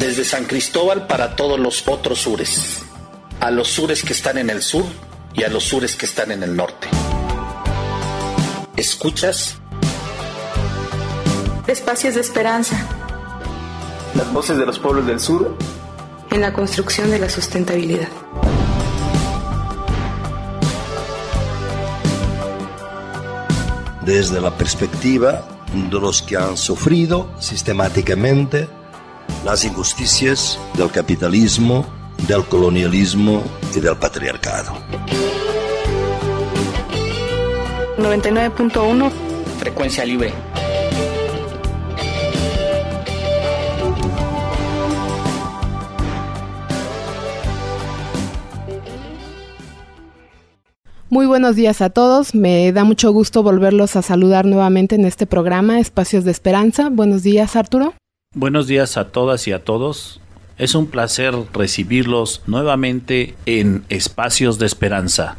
desde San Cristóbal para todos los otros sures, a los sures que están en el sur y a los sures que están en el norte. ¿Escuchas? Espacios de esperanza. Las voces de los pueblos del sur. En la construcción de la sustentabilidad. Desde la perspectiva de los que han sufrido sistemáticamente las injusticias del capitalismo, del colonialismo y del patriarcado. 99.1 Frecuencia libre. Muy buenos días a todos. Me da mucho gusto volverlos a saludar nuevamente en este programa Espacios de Esperanza. Buenos días, Arturo. Buenos días a todas y a todos. Es un placer recibirlos nuevamente en Espacios de Esperanza.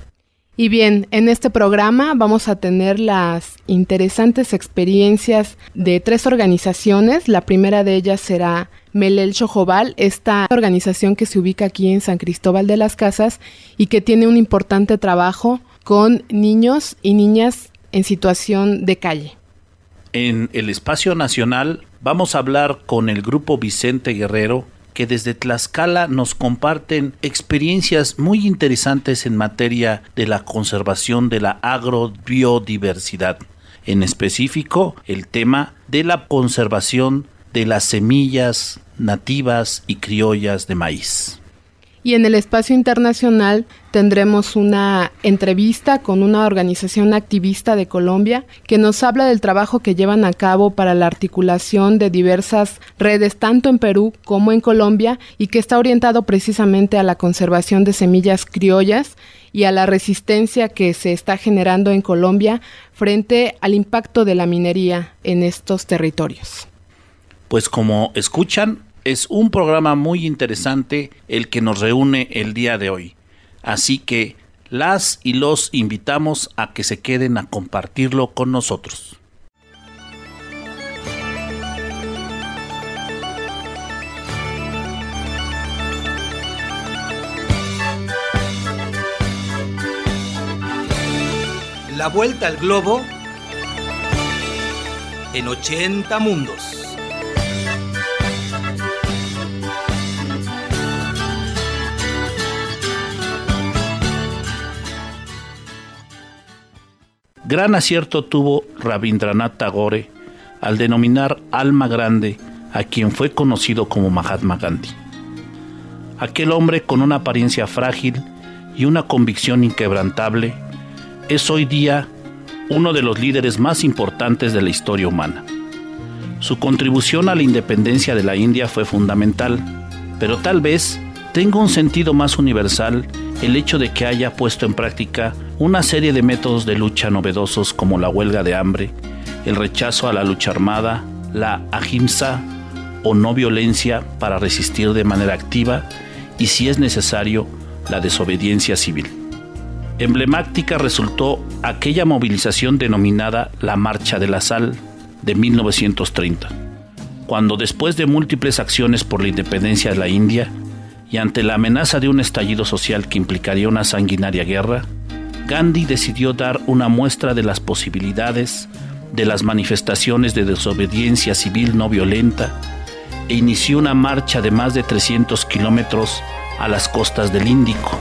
Y bien, en este programa vamos a tener las interesantes experiencias de tres organizaciones. La primera de ellas será Melel Chojobal, esta organización que se ubica aquí en San Cristóbal de las Casas y que tiene un importante trabajo con niños y niñas en situación de calle. En el espacio nacional vamos a hablar con el grupo Vicente Guerrero que desde Tlaxcala nos comparten experiencias muy interesantes en materia de la conservación de la agrobiodiversidad. En específico, el tema de la conservación de las semillas nativas y criollas de maíz. Y en el espacio internacional tendremos una entrevista con una organización activista de Colombia que nos habla del trabajo que llevan a cabo para la articulación de diversas redes tanto en Perú como en Colombia y que está orientado precisamente a la conservación de semillas criollas y a la resistencia que se está generando en Colombia frente al impacto de la minería en estos territorios. Pues como escuchan, es un programa muy interesante el que nos reúne el día de hoy. Así que las y los invitamos a que se queden a compartirlo con nosotros. La vuelta al globo en 80 mundos. Gran acierto tuvo Rabindranath Tagore al denominar alma grande a quien fue conocido como Mahatma Gandhi. Aquel hombre con una apariencia frágil y una convicción inquebrantable es hoy día uno de los líderes más importantes de la historia humana. Su contribución a la independencia de la India fue fundamental, pero tal vez tenga un sentido más universal el hecho de que haya puesto en práctica una serie de métodos de lucha novedosos como la huelga de hambre, el rechazo a la lucha armada, la ahimsa o no violencia para resistir de manera activa y si es necesario la desobediencia civil. Emblemática resultó aquella movilización denominada la Marcha de la Sal de 1930, cuando después de múltiples acciones por la independencia de la India, y ante la amenaza de un estallido social que implicaría una sanguinaria guerra, Gandhi decidió dar una muestra de las posibilidades de las manifestaciones de desobediencia civil no violenta e inició una marcha de más de 300 kilómetros a las costas del Índico,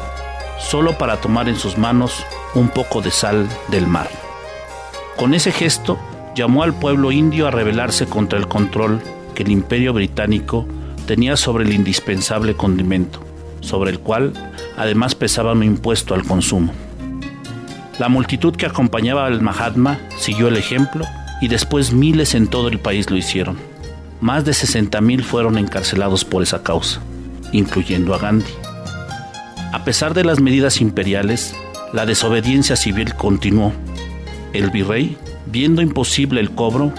solo para tomar en sus manos un poco de sal del mar. Con ese gesto, llamó al pueblo indio a rebelarse contra el control que el imperio británico tenía sobre el indispensable condimento, sobre el cual además pesaba un impuesto al consumo. La multitud que acompañaba al Mahatma siguió el ejemplo y después miles en todo el país lo hicieron. Más de 60.000 fueron encarcelados por esa causa, incluyendo a Gandhi. A pesar de las medidas imperiales, la desobediencia civil continuó. El virrey, viendo imposible el cobro,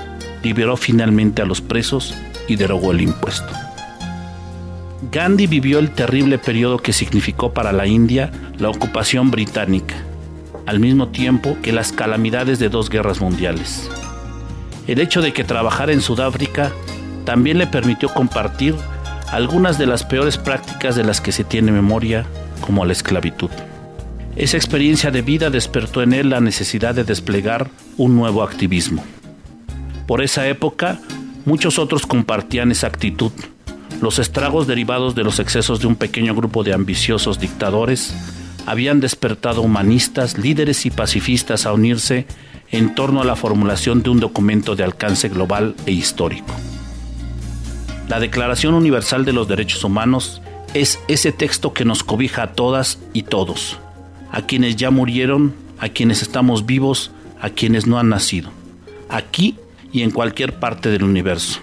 liberó finalmente a los presos y derogó el impuesto. Gandhi vivió el terrible periodo que significó para la India la ocupación británica, al mismo tiempo que las calamidades de dos guerras mundiales. El hecho de que trabajara en Sudáfrica también le permitió compartir algunas de las peores prácticas de las que se tiene memoria, como la esclavitud. Esa experiencia de vida despertó en él la necesidad de desplegar un nuevo activismo. Por esa época, muchos otros compartían esa actitud. Los estragos derivados de los excesos de un pequeño grupo de ambiciosos dictadores habían despertado humanistas, líderes y pacifistas a unirse en torno a la formulación de un documento de alcance global e histórico. La Declaración Universal de los Derechos Humanos es ese texto que nos cobija a todas y todos, a quienes ya murieron, a quienes estamos vivos, a quienes no han nacido, aquí y en cualquier parte del universo.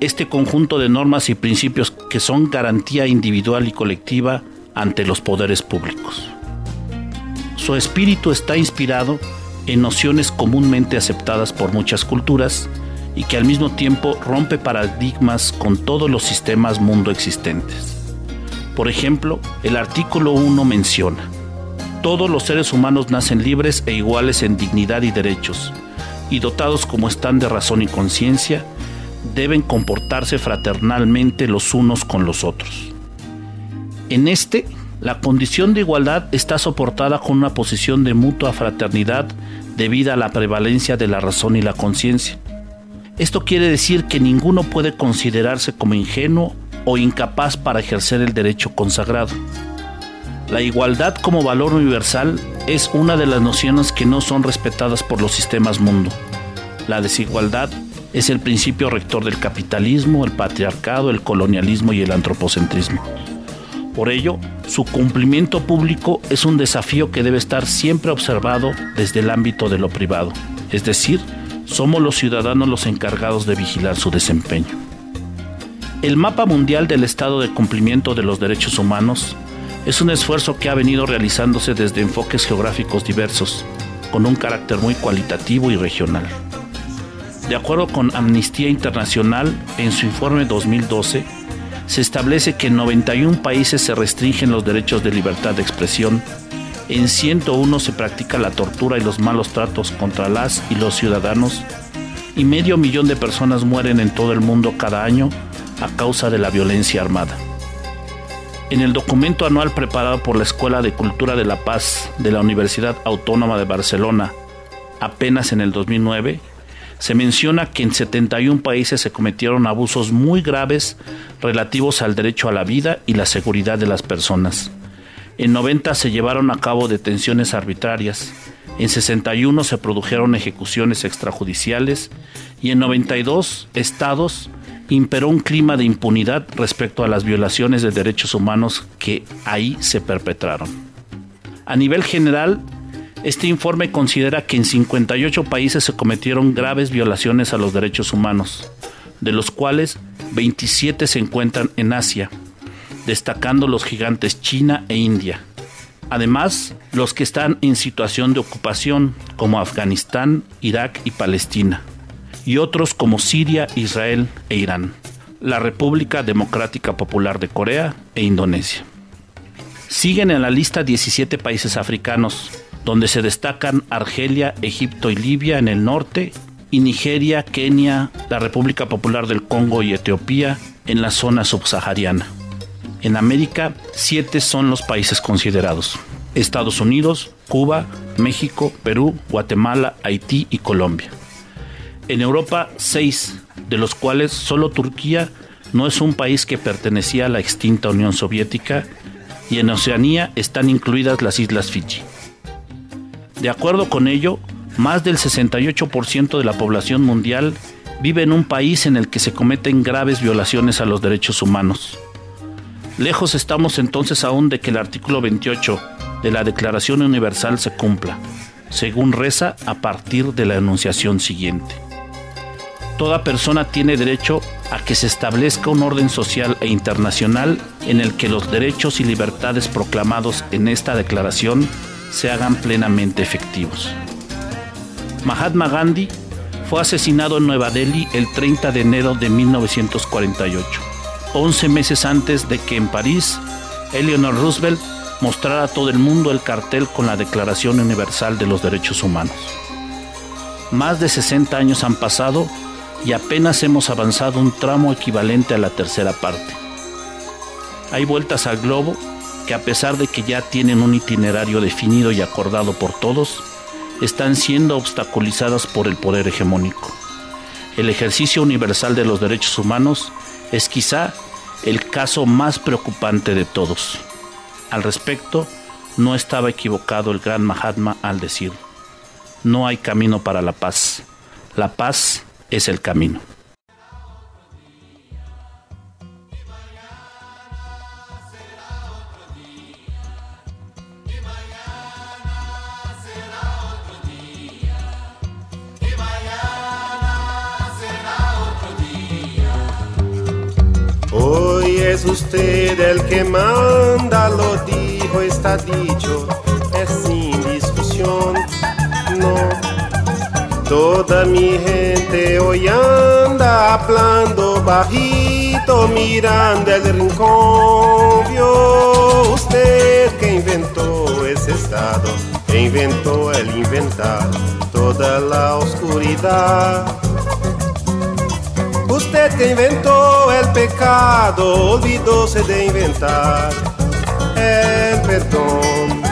Este conjunto de normas y principios que son garantía individual y colectiva ante los poderes públicos. Su espíritu está inspirado en nociones comúnmente aceptadas por muchas culturas y que al mismo tiempo rompe paradigmas con todos los sistemas mundo existentes. Por ejemplo, el artículo 1 menciona, todos los seres humanos nacen libres e iguales en dignidad y derechos, y dotados como están de razón y conciencia, deben comportarse fraternalmente los unos con los otros. En este, la condición de igualdad está soportada con una posición de mutua fraternidad debida a la prevalencia de la razón y la conciencia. Esto quiere decir que ninguno puede considerarse como ingenuo o incapaz para ejercer el derecho consagrado. La igualdad como valor universal es una de las nociones que no son respetadas por los sistemas mundo. La desigualdad es el principio rector del capitalismo, el patriarcado, el colonialismo y el antropocentrismo. Por ello, su cumplimiento público es un desafío que debe estar siempre observado desde el ámbito de lo privado, es decir, somos los ciudadanos los encargados de vigilar su desempeño. El mapa mundial del estado de cumplimiento de los derechos humanos es un esfuerzo que ha venido realizándose desde enfoques geográficos diversos, con un carácter muy cualitativo y regional. De acuerdo con Amnistía Internacional, en su informe 2012, se establece que en 91 países se restringen los derechos de libertad de expresión, en 101 se practica la tortura y los malos tratos contra las y los ciudadanos, y medio millón de personas mueren en todo el mundo cada año a causa de la violencia armada. En el documento anual preparado por la Escuela de Cultura de la Paz de la Universidad Autónoma de Barcelona, apenas en el 2009, se menciona que en 71 países se cometieron abusos muy graves relativos al derecho a la vida y la seguridad de las personas. En 90 se llevaron a cabo detenciones arbitrarias, en 61 se produjeron ejecuciones extrajudiciales y en 92 estados imperó un clima de impunidad respecto a las violaciones de derechos humanos que ahí se perpetraron. A nivel general, este informe considera que en 58 países se cometieron graves violaciones a los derechos humanos, de los cuales 27 se encuentran en Asia, destacando los gigantes China e India. Además, los que están en situación de ocupación, como Afganistán, Irak y Palestina, y otros como Siria, Israel e Irán, la República Democrática Popular de Corea e Indonesia. Siguen en la lista 17 países africanos, donde se destacan Argelia, Egipto y Libia en el norte, y Nigeria, Kenia, la República Popular del Congo y Etiopía en la zona subsahariana. En América, siete son los países considerados. Estados Unidos, Cuba, México, Perú, Guatemala, Haití y Colombia. En Europa, seis, de los cuales solo Turquía no es un país que pertenecía a la extinta Unión Soviética y en Oceanía están incluidas las Islas Fiji. De acuerdo con ello, más del 68% de la población mundial vive en un país en el que se cometen graves violaciones a los derechos humanos. Lejos estamos entonces aún de que el artículo 28 de la Declaración Universal se cumpla, según reza a partir de la enunciación siguiente. Toda persona tiene derecho a que se establezca un orden social e internacional en el que los derechos y libertades proclamados en esta declaración se hagan plenamente efectivos. Mahatma Gandhi fue asesinado en Nueva Delhi el 30 de enero de 1948, 11 meses antes de que en París Eleanor Roosevelt mostrara a todo el mundo el cartel con la Declaración Universal de los Derechos Humanos. Más de 60 años han pasado y apenas hemos avanzado un tramo equivalente a la tercera parte. Hay vueltas al globo que a pesar de que ya tienen un itinerario definido y acordado por todos, están siendo obstaculizadas por el poder hegemónico. El ejercicio universal de los derechos humanos es quizá el caso más preocupante de todos. Al respecto, no estaba equivocado el gran Mahatma al decir, no hay camino para la paz, la paz es el camino. Es usted el que manda, lo dijo, está dicho, es sin discusión, no. Toda mi gente hoy anda hablando bajito, mirando el rincón. Vio usted que inventó ese estado, inventó el inventar toda la oscuridad. Usted que inventó el pecado, olvidóse de inventar el perdón.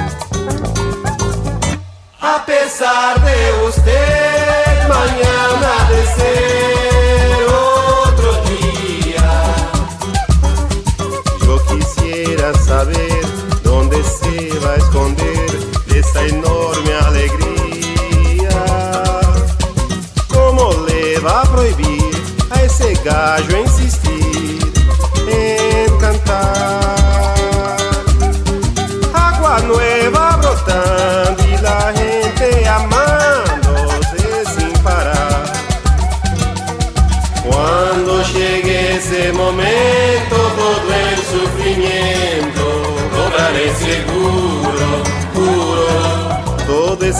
A pesar de usted, mañana de ser otro día. Yo quisiera saber dónde se va a esconder esta enorme a ese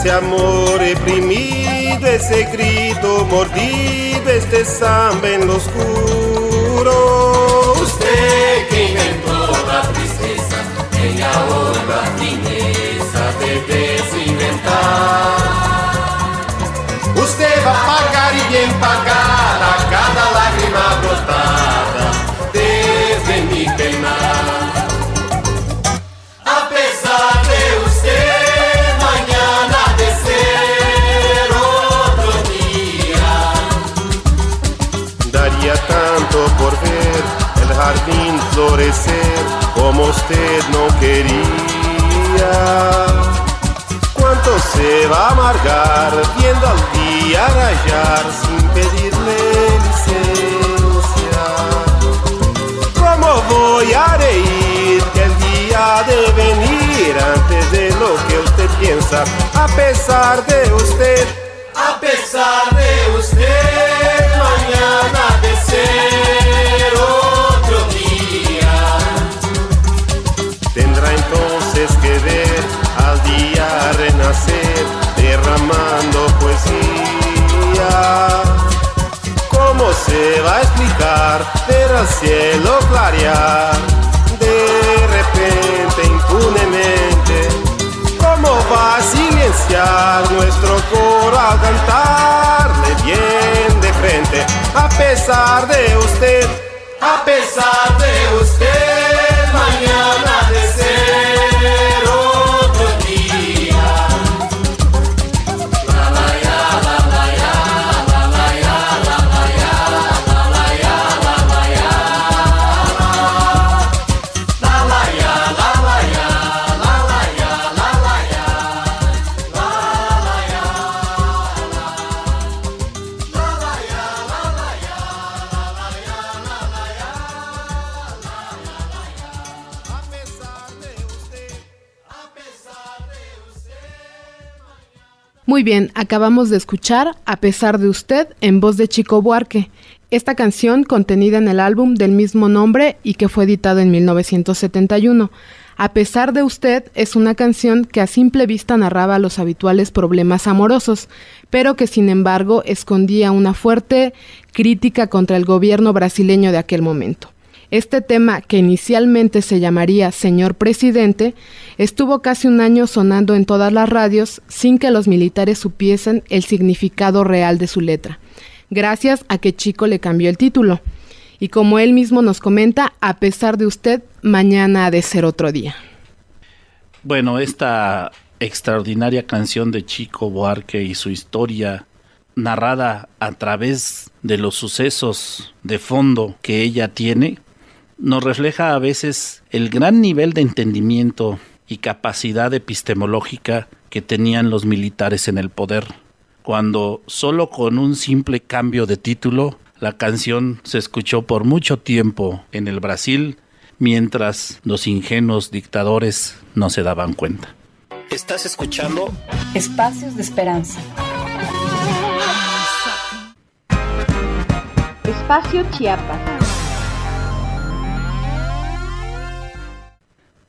ese amor reprimido, ese grito mordido, este samba en lo oscuro. Usted que inventó la tristeza, ella ahora la fineza de desinventar. Usted va a pagar y bien pagada usted no quería. ¿Cuánto se va a amargar viendo al día rayar sin pedirle licencia? ¿Cómo voy a reír que el día de venir antes de lo que usted piensa? A pesar de usted, al cielo clarear de repente, impunemente? ¿Cómo va a silenciar nuestro coro al cantarle bien de frente? A pesar de usted, A pesar de usted, bien, acabamos de escuchar A pesar de usted en voz de Chico Buarque. Esta canción contenida en el álbum del mismo nombre y que fue editado en 1971. A pesar de usted es una canción que a simple vista narraba los habituales problemas amorosos, pero que sin embargo escondía una fuerte crítica contra el gobierno brasileño de aquel momento. Este tema, que inicialmente se llamaría Señor Presidente, estuvo casi un año sonando en todas las radios sin que los militares supiesen el significado real de su letra, gracias a que Chico le cambió el título. Y como él mismo nos comenta, a pesar de usted, mañana ha de ser otro día. Bueno, esta extraordinaria canción de Chico Buarque y su historia narrada a través de los sucesos de fondo que ella tiene, nos refleja a veces el gran nivel de entendimiento y capacidad epistemológica que tenían los militares en el poder, cuando solo con un simple cambio de título la canción se escuchó por mucho tiempo en el Brasil mientras los ingenuos dictadores no se daban cuenta. Estás escuchando Espacios de Esperanza. Espacio Chiapas.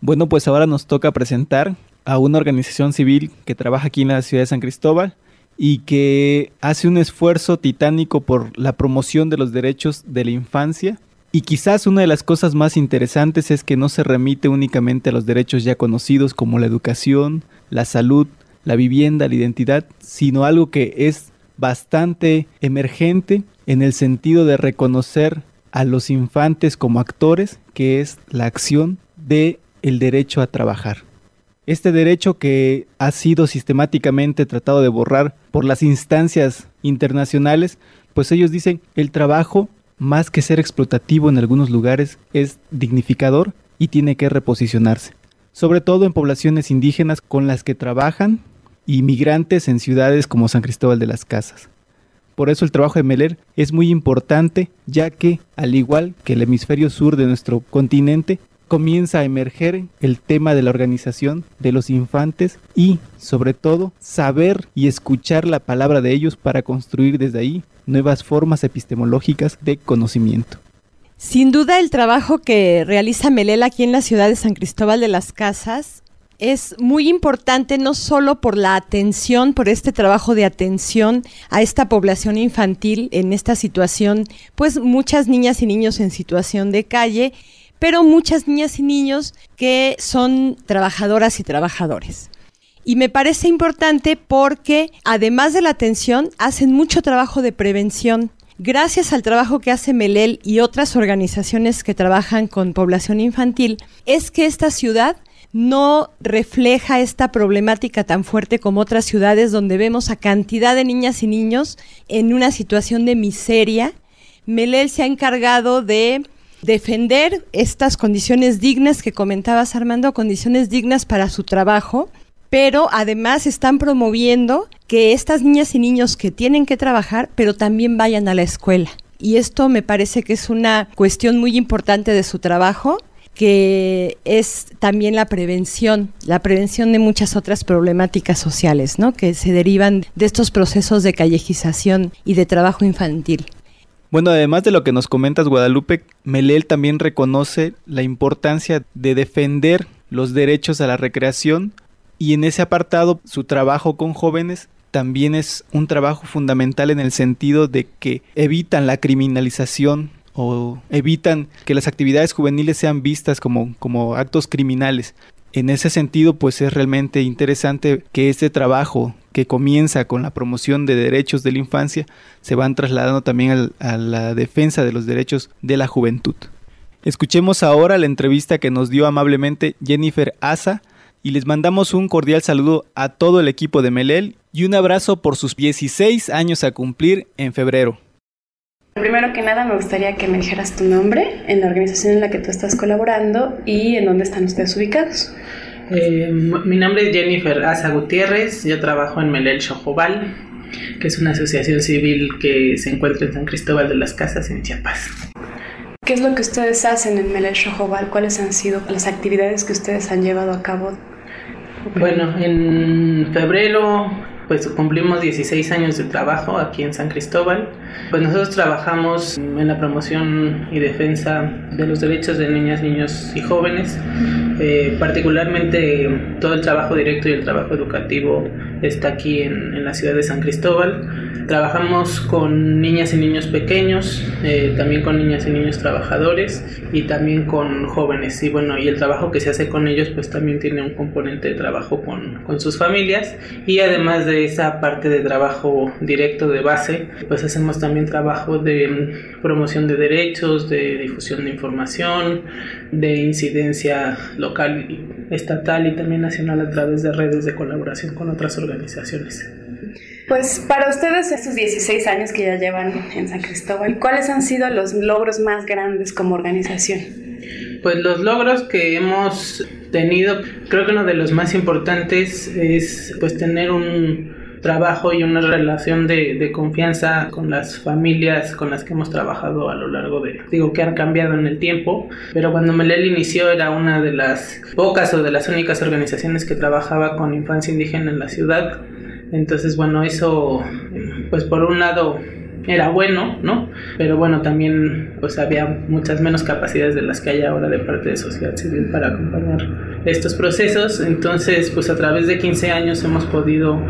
Bueno, pues ahora nos toca presentar a una organización civil que trabaja aquí en la ciudad de San Cristóbal y que hace un esfuerzo titánico por la promoción de los derechos de la infancia. Y quizás una de las cosas más interesantes es que no se remite únicamente a los derechos ya conocidos como la educación, la salud, la vivienda, la identidad, sino algo que es bastante emergente en el sentido de reconocer a los infantes como actores, que es la acción de el derecho a trabajar. Este derecho que ha sido sistemáticamente tratado de borrar por las instancias internacionales, pues ellos dicen el trabajo, más que ser explotativo en algunos lugares, es dignificador y tiene que reposicionarse, sobre todo en poblaciones indígenas con las que trabajan y migrantes en ciudades como San Cristóbal de las Casas. Por eso el trabajo de Meller es muy importante, ya que, al igual que el hemisferio sur de nuestro continente, comienza a emerger el tema de la organización de los infantes y, sobre todo, saber y escuchar la palabra de ellos para construir desde ahí nuevas formas epistemológicas de conocimiento. Sin duda el trabajo que realiza Melel aquí en la ciudad de San Cristóbal de las Casas es muy importante no solo por la atención, por este trabajo de atención a esta población infantil en esta situación, pues muchas niñas y niños en situación de calle, pero muchas niñas y niños que son trabajadoras y trabajadores. Y me parece importante porque además de la atención, hacen mucho trabajo de prevención. Gracias al trabajo que hace Melel y otras organizaciones que trabajan con población infantil, es que esta ciudad no refleja esta problemática tan fuerte como otras ciudades donde vemos a cantidad de niñas y niños en una situación de miseria. Melel se ha encargado de defender estas condiciones dignas que comentabas Armando, condiciones dignas para su trabajo, pero además están promoviendo que estas niñas y niños que tienen que trabajar, pero también vayan a la escuela. Y esto me parece que es una cuestión muy importante de su trabajo, que es también la prevención, la prevención de muchas otras problemáticas sociales, ¿no? Que se derivan de estos procesos de callejización y de trabajo infantil. Bueno, además de lo que nos comentas, Guadalupe, Melel también reconoce la importancia de defender los derechos a la recreación y en ese apartado su trabajo con jóvenes también es un trabajo fundamental en el sentido de que evitan la criminalización o evitan que las actividades juveniles sean vistas como, como actos criminales. En ese sentido, pues es realmente interesante que este trabajo que comienza con la promoción de derechos de la infancia se van trasladando también a la defensa de los derechos de la juventud. Escuchemos ahora la entrevista que nos dio amablemente Jennifer Asa y les mandamos un cordial saludo a todo el equipo de Melel y un abrazo por sus 16 años a cumplir en febrero. Primero que nada me gustaría que me dijeras tu nombre, en la organización en la que tú estás colaborando y en dónde están ustedes ubicados. Eh, mi nombre es Jennifer Asa Gutiérrez, yo trabajo en Melel Xojobal, que es una asociación civil que se encuentra en San Cristóbal de las Casas, en Chiapas. ¿Qué es lo que ustedes hacen en Melel Xojobal? ¿Cuáles han sido las actividades que ustedes han llevado a cabo? Bueno, en febrero pues cumplimos 16 años de trabajo aquí en San Cristóbal. Pues nosotros trabajamos en la promoción y defensa de los derechos de niñas, niños y jóvenes, eh, particularmente todo el trabajo directo y el trabajo educativo está aquí en, en la ciudad de San Cristóbal. Trabajamos con niñas y niños pequeños, eh, también con niñas y niños trabajadores y también con jóvenes. Y bueno, y el trabajo que se hace con ellos pues también tiene un componente de trabajo con, con sus familias. Y además de esa parte de trabajo directo de base, pues hacemos también trabajo de promoción de derechos, de difusión de información, de incidencia local, estatal y también nacional a través de redes de colaboración con otras organizaciones. Pues para ustedes estos 16 años que ya llevan en San Cristóbal, ¿cuáles han sido los logros más grandes como organización? Pues los logros que hemos tenido, creo que uno de los más importantes es pues tener un trabajo y una relación de, de, confianza con las familias con las que hemos trabajado a lo largo de, digo que han cambiado en el tiempo, pero cuando Melel inició era una de las pocas o de las únicas organizaciones que trabajaba con infancia indígena en la ciudad. Entonces, bueno, eso, pues por un lado era bueno, ¿no? Pero bueno, también pues había muchas menos capacidades de las que hay ahora de parte de sociedad civil para acompañar estos procesos. Entonces, pues a través de 15 años hemos podido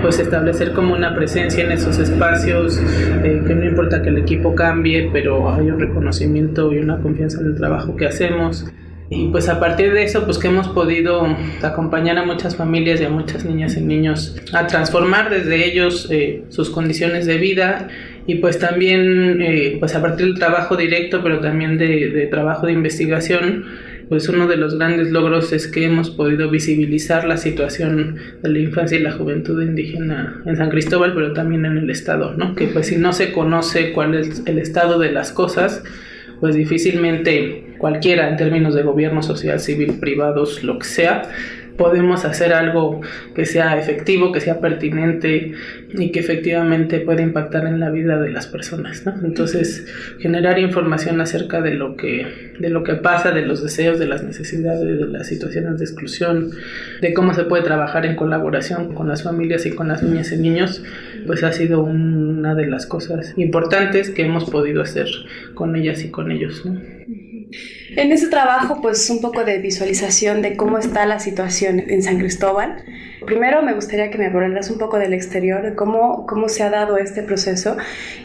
pues establecer como una presencia en esos espacios, eh, que no importa que el equipo cambie, pero hay un reconocimiento y una confianza en el trabajo que hacemos. Y pues a partir de eso, pues que hemos podido acompañar a muchas familias y a muchas niñas y niños a transformar desde ellos eh, sus condiciones de vida y pues también eh, pues a partir del trabajo directo, pero también de, de trabajo de investigación, pues uno de los grandes logros es que hemos podido visibilizar la situación de la infancia y la juventud indígena en San Cristóbal, pero también en el Estado, ¿no? Que pues si no se conoce cuál es el estado de las cosas, pues difícilmente cualquiera en términos de gobierno, sociedad civil, privados, lo que sea, podemos hacer algo que sea efectivo, que sea pertinente y que efectivamente pueda impactar en la vida de las personas, ¿no? Entonces, generar información acerca de lo que de lo que pasa, de los deseos, de las necesidades, de las situaciones de exclusión, de cómo se puede trabajar en colaboración con las familias y con las niñas y niños, pues ha sido una de las cosas importantes que hemos podido hacer con ellas y con ellos, ¿no? En ese trabajo, pues un poco de visualización de cómo está la situación en San Cristóbal. Primero me gustaría que me hablaras un poco del exterior, de cómo, cómo se ha dado este proceso.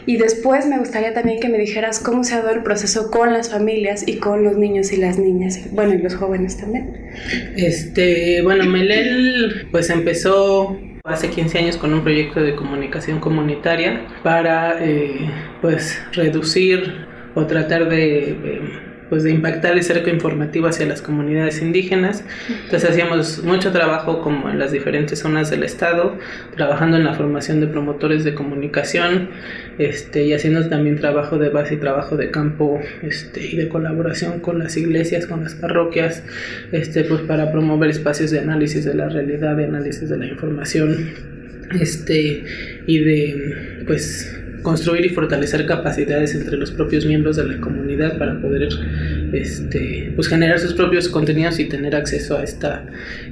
Y después me gustaría también que me dijeras cómo se ha dado el proceso con las familias y con los niños y las niñas, bueno, y los jóvenes también. Este, bueno, Melel pues empezó hace 15 años con un proyecto de comunicación comunitaria para eh, pues reducir o tratar de... de pues de impactar el cerco informativo hacia las comunidades indígenas. Entonces hacíamos mucho trabajo como en las diferentes zonas del estado, trabajando en la formación de promotores de comunicación este, y haciendo también trabajo de base y trabajo de campo este, y de colaboración con las iglesias, con las parroquias, este, pues para promover espacios de análisis de la realidad, de análisis de la información este, y de pues construir y fortalecer capacidades entre los propios miembros de la comunidad para poder este, pues generar sus propios contenidos y tener acceso a esta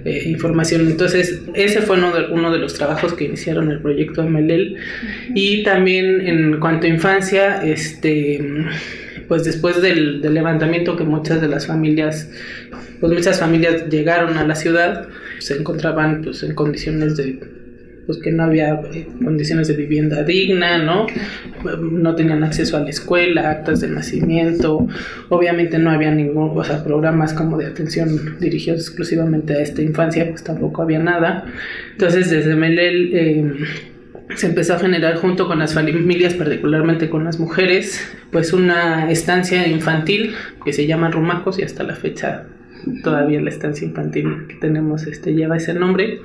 eh, información. Entonces, ese fue uno de, uno de, los trabajos que iniciaron el proyecto MLL. Y también en cuanto a infancia, este, pues después del, del levantamiento que muchas de las familias, pues muchas familias llegaron a la ciudad, se encontraban pues en condiciones de pues que no había condiciones de vivienda digna, ¿no? No tenían acceso a la escuela, actas de nacimiento, obviamente no había ningún, o sea, programas como de atención dirigidos exclusivamente a esta infancia, pues tampoco había nada. Entonces, desde Melel eh, se empezó a generar junto con las familias, particularmente con las mujeres, pues una estancia infantil que se llama Rumacos y hasta la fecha todavía la estancia infantil que tenemos este, lleva ese nombre.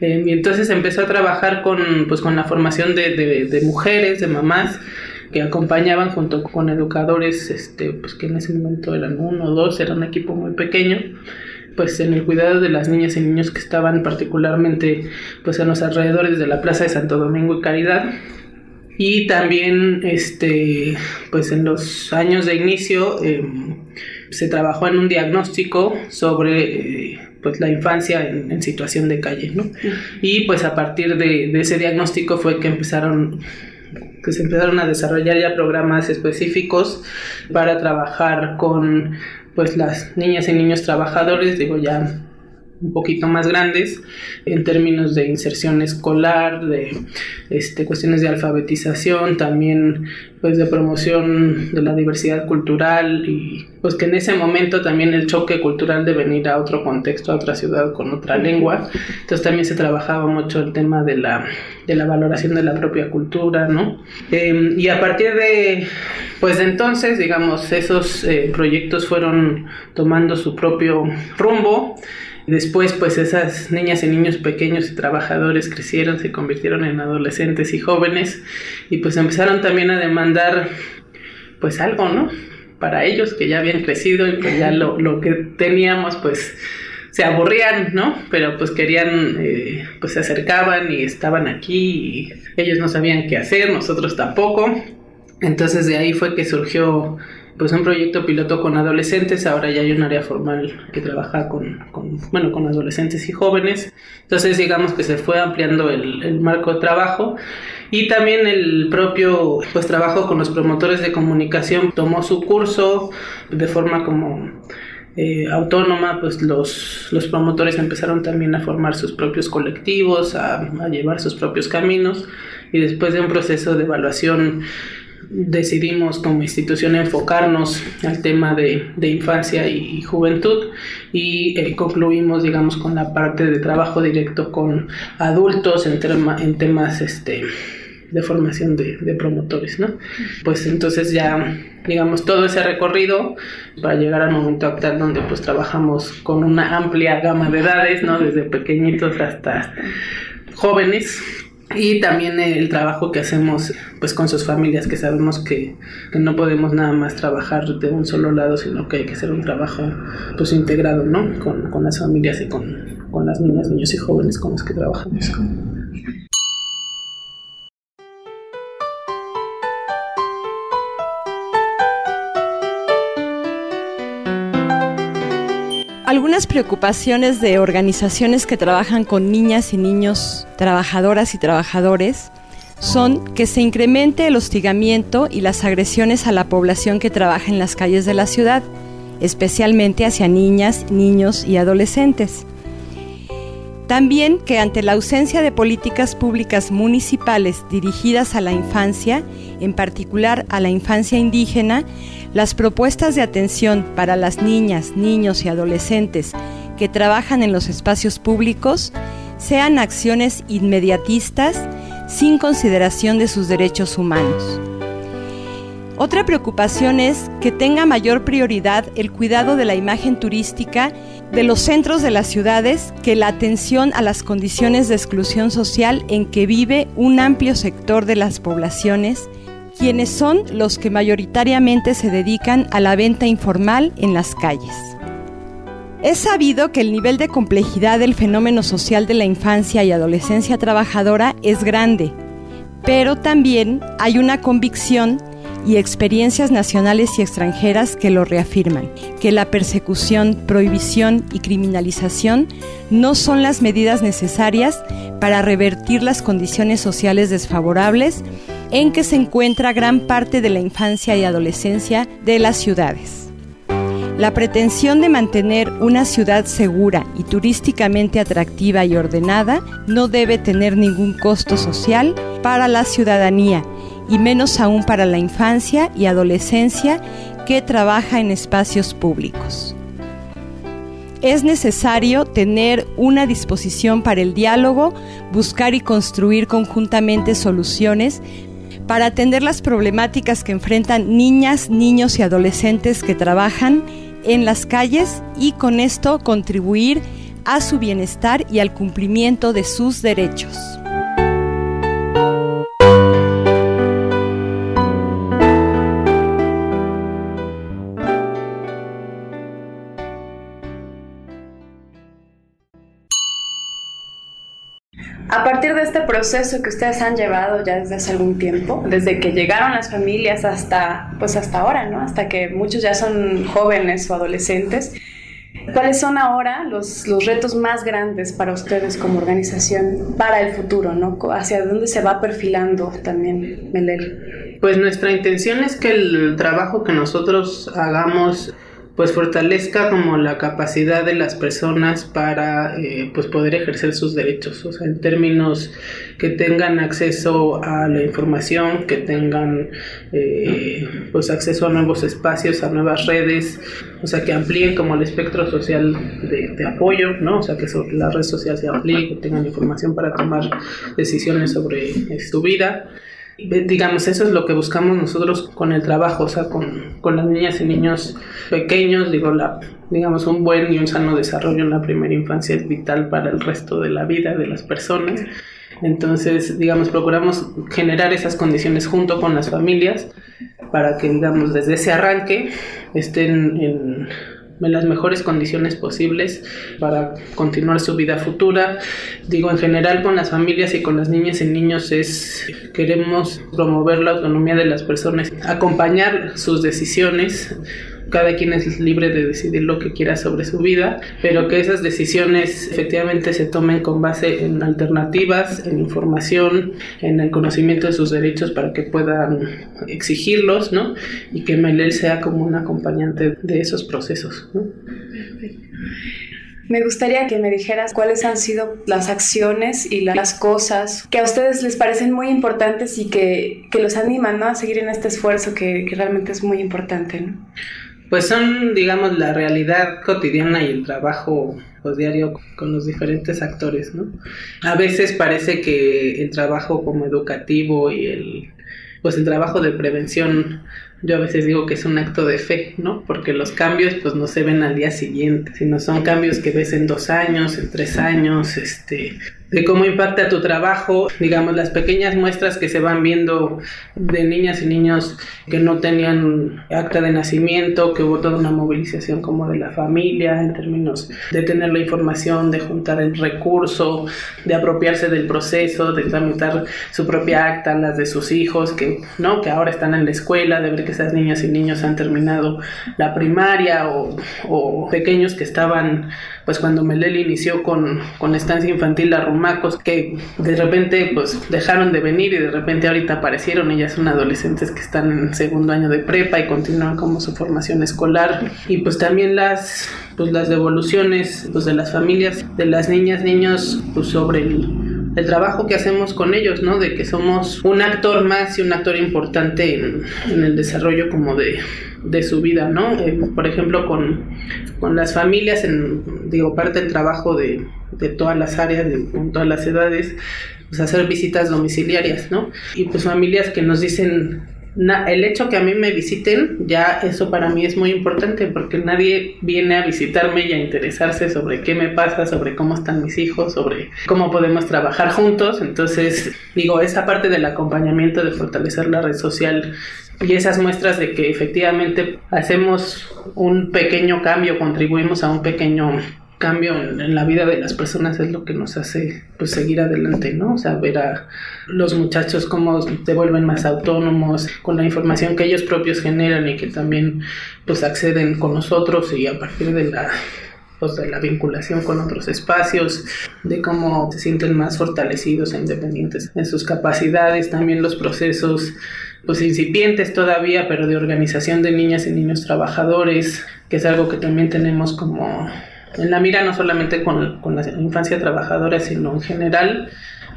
Eh, y entonces empezó a trabajar con, pues, con la formación de, mujeres, de mamás, que acompañaban junto con educadores, este, pues que en ese momento eran uno o dos, era un equipo muy pequeño pues en el cuidado de las niñas y niños que estaban particularmente pues en los alrededores de la Plaza de Santo Domingo y Caridad y también este pues en los años de inicio eh, se trabajó en un diagnóstico sobre eh, pues la infancia en, en, situación de calle, ¿no? Y pues a partir de, de, ese diagnóstico fue que empezaron que se empezaron a desarrollar ya programas específicos para trabajar con pues las niñas y niños trabajadores, digo ya un poquito más grandes en términos de inserción escolar, de este, cuestiones de alfabetización, también pues de promoción de la diversidad cultural y pues que en ese momento también el choque cultural de venir a otro contexto, a otra ciudad con otra lengua, entonces también se trabajaba mucho el tema de la, de la valoración de la propia cultura, ¿no? Eh, y a partir de pues de entonces, digamos, esos eh, proyectos fueron tomando su propio rumbo. Después, pues esas niñas y niños pequeños y trabajadores crecieron, se convirtieron en adolescentes y jóvenes y pues empezaron también a demandar pues algo, ¿no? Para ellos que ya habían crecido y que ya lo, lo que teníamos pues se aburrían, ¿no? Pero pues querían, eh, pues se acercaban y estaban aquí y ellos no sabían qué hacer, nosotros tampoco. Entonces de ahí fue que surgió pues un proyecto piloto con adolescentes, ahora ya hay un área formal que trabaja con, con bueno, con adolescentes y jóvenes. Entonces digamos que se fue ampliando el, el, marco de trabajo. Y también el propio pues trabajo con los promotores de comunicación tomó su curso de forma como eh, autónoma, pues los, los, promotores empezaron también a formar sus propios colectivos, a, a llevar sus propios caminos. Y después de un proceso de evaluación decidimos como institución enfocarnos al tema de, de infancia y juventud y eh, concluimos digamos con la parte de trabajo directo con adultos en, tema, en temas este de formación de, de, promotores, ¿no? Pues entonces ya, digamos, todo ese recorrido para llegar al momento actual donde pues trabajamos con una amplia gama de edades, ¿no? Desde pequeñitos hasta jóvenes, y también el trabajo que hacemos pues con sus familias que sabemos que, no podemos nada más trabajar de un solo lado sino que hay que hacer un trabajo pues integrado no con, con las familias y con, con, las niñas niños y jóvenes con los que trabajamos algunas preocupaciones de organizaciones que trabajan con niñas y niños, trabajadoras y trabajadores, son que se incremente el hostigamiento y las agresiones a la población que trabaja en las calles de la ciudad, especialmente hacia niñas, niños y adolescentes. También que ante la ausencia de políticas públicas municipales dirigidas a la infancia, en particular a la infancia indígena, las propuestas de atención para las niñas, niños y adolescentes que trabajan en los espacios públicos sean acciones inmediatistas sin consideración de sus derechos humanos. Otra preocupación es que tenga mayor prioridad el cuidado de la imagen turística de los centros de las ciudades que la atención a las condiciones de exclusión social en que vive un amplio sector de las poblaciones quienes son los que mayoritariamente se dedican a la venta informal en las calles. Es sabido que el nivel de complejidad del fenómeno social de la infancia y adolescencia trabajadora es grande, pero también hay una convicción y experiencias nacionales y extranjeras que lo reafirman, que la persecución, prohibición y criminalización no son las medidas necesarias para revertir las condiciones sociales desfavorables en que se encuentra gran parte de la infancia y adolescencia de las ciudades. La pretensión de mantener una ciudad segura y turísticamente atractiva y ordenada no debe tener ningún costo social para la ciudadanía y menos aún para la infancia y adolescencia que trabaja en espacios públicos. Es necesario tener una disposición para el diálogo, buscar y construir conjuntamente soluciones para atender las problemáticas que enfrentan niñas, niños y adolescentes que trabajan en las calles y con esto contribuir a su bienestar y al cumplimiento de sus derechos. Este proceso que ustedes han llevado ya desde hace algún tiempo, desde que llegaron las familias hasta, pues hasta ahora, ¿no? Hasta que muchos ya son jóvenes o adolescentes, ¿cuáles son ahora los, los retos más grandes para ustedes como organización para el futuro, ¿no? ¿Hacia dónde se va perfilando también Melel? Pues nuestra intención es que el trabajo que nosotros hagamos pues fortalezca como la capacidad de las personas para eh, pues poder ejercer sus derechos, o sea, en términos que tengan acceso a la información, que tengan eh, pues acceso a nuevos espacios, a nuevas redes, o sea, que amplíen como el espectro social de, apoyo, ¿no? O sea, que so- la red social se amplíe, que tengan información para tomar decisiones sobre eh, su vida. Digamos, eso es lo que buscamos nosotros con el trabajo, o sea, con, con las niñas y niños pequeños, digo, la, digamos, un buen y un sano desarrollo en la primera infancia es vital para el resto de la vida de las personas. Entonces, digamos, procuramos generar esas condiciones junto con las familias para que, digamos, desde ese arranque estén en, en las mejores condiciones posibles para continuar su vida futura. Digo, en general con las familias y con las niñas y niños es, queremos promover la autonomía de las personas, acompañar sus decisiones. Cada quien es libre de decidir lo que quiera sobre su vida, pero que esas decisiones efectivamente se tomen con base en alternativas, en información, en el conocimiento de sus derechos para que puedan exigirlos, ¿no? Y que Melel sea como un acompañante de esos procesos, ¿no? Me gustaría que me dijeras cuáles han sido las acciones y las cosas que a ustedes les parecen muy importantes y que, que los animan ¿no? a seguir en este esfuerzo que, que realmente es muy importante. ¿no? Pues son, digamos, la realidad cotidiana y el trabajo pues, diario con los diferentes actores, ¿no? A veces parece que el trabajo como educativo y el, pues el trabajo de prevención, yo a veces digo que es un acto de fe, ¿no? Porque los cambios pues no se ven al día siguiente, sino son cambios que ves en dos años, en tres años, este, de cómo impacta tu trabajo, digamos, las pequeñas muestras que se van viendo de niñas y niños que no tenían acta de nacimiento, que hubo toda una movilización como de la familia en términos de tener la información, de juntar el recurso, de apropiarse del proceso, de tramitar su propia acta, las de sus hijos, que no, que ahora están en la escuela, de ver que esas niñas y niños han terminado la primaria o, o pequeños que estaban pues cuando Melel inició con, con estancia infantil a Que de repente pues dejaron de venir y de repente ahorita aparecieron, ellas son adolescentes que están en segundo año de prepa y continúan como su formación escolar. Y pues también las pues las devoluciones pues de las familias, de las niñas, niños pues sobre el, el trabajo que hacemos con ellos, ¿no? De que somos un actor más y un actor importante en, el desarrollo como de, de su vida, ¿no? Eh, por ejemplo, con, con las familias, en, digo, parte del trabajo de, de todas las áreas, de, todas las edades, pues hacer visitas domiciliarias, ¿no? Y pues familias que nos dicen, na- el hecho que a mí me visiten, ya eso para mí es muy importante porque nadie viene a visitarme y a interesarse sobre qué me pasa, sobre cómo están mis hijos, sobre cómo podemos trabajar juntos. Entonces, digo, esa parte del acompañamiento, de fortalecer la red social y esas muestras de que efectivamente hacemos un pequeño cambio, contribuimos a un pequeño cambio en, la vida de las personas es lo que nos hace pues seguir adelante, ¿no? O sea, ver a los muchachos cómo se vuelven más autónomos con la información que ellos propios generan y que también pues acceden con nosotros y a partir de la pues, de la vinculación con otros espacios, de cómo se sienten más fortalecidos e independientes en sus capacidades, también los procesos pues incipientes todavía, pero de organización de niñas y niños trabajadores, que es algo que también tenemos como en la mira no solamente con, con la infancia trabajadora, sino en general.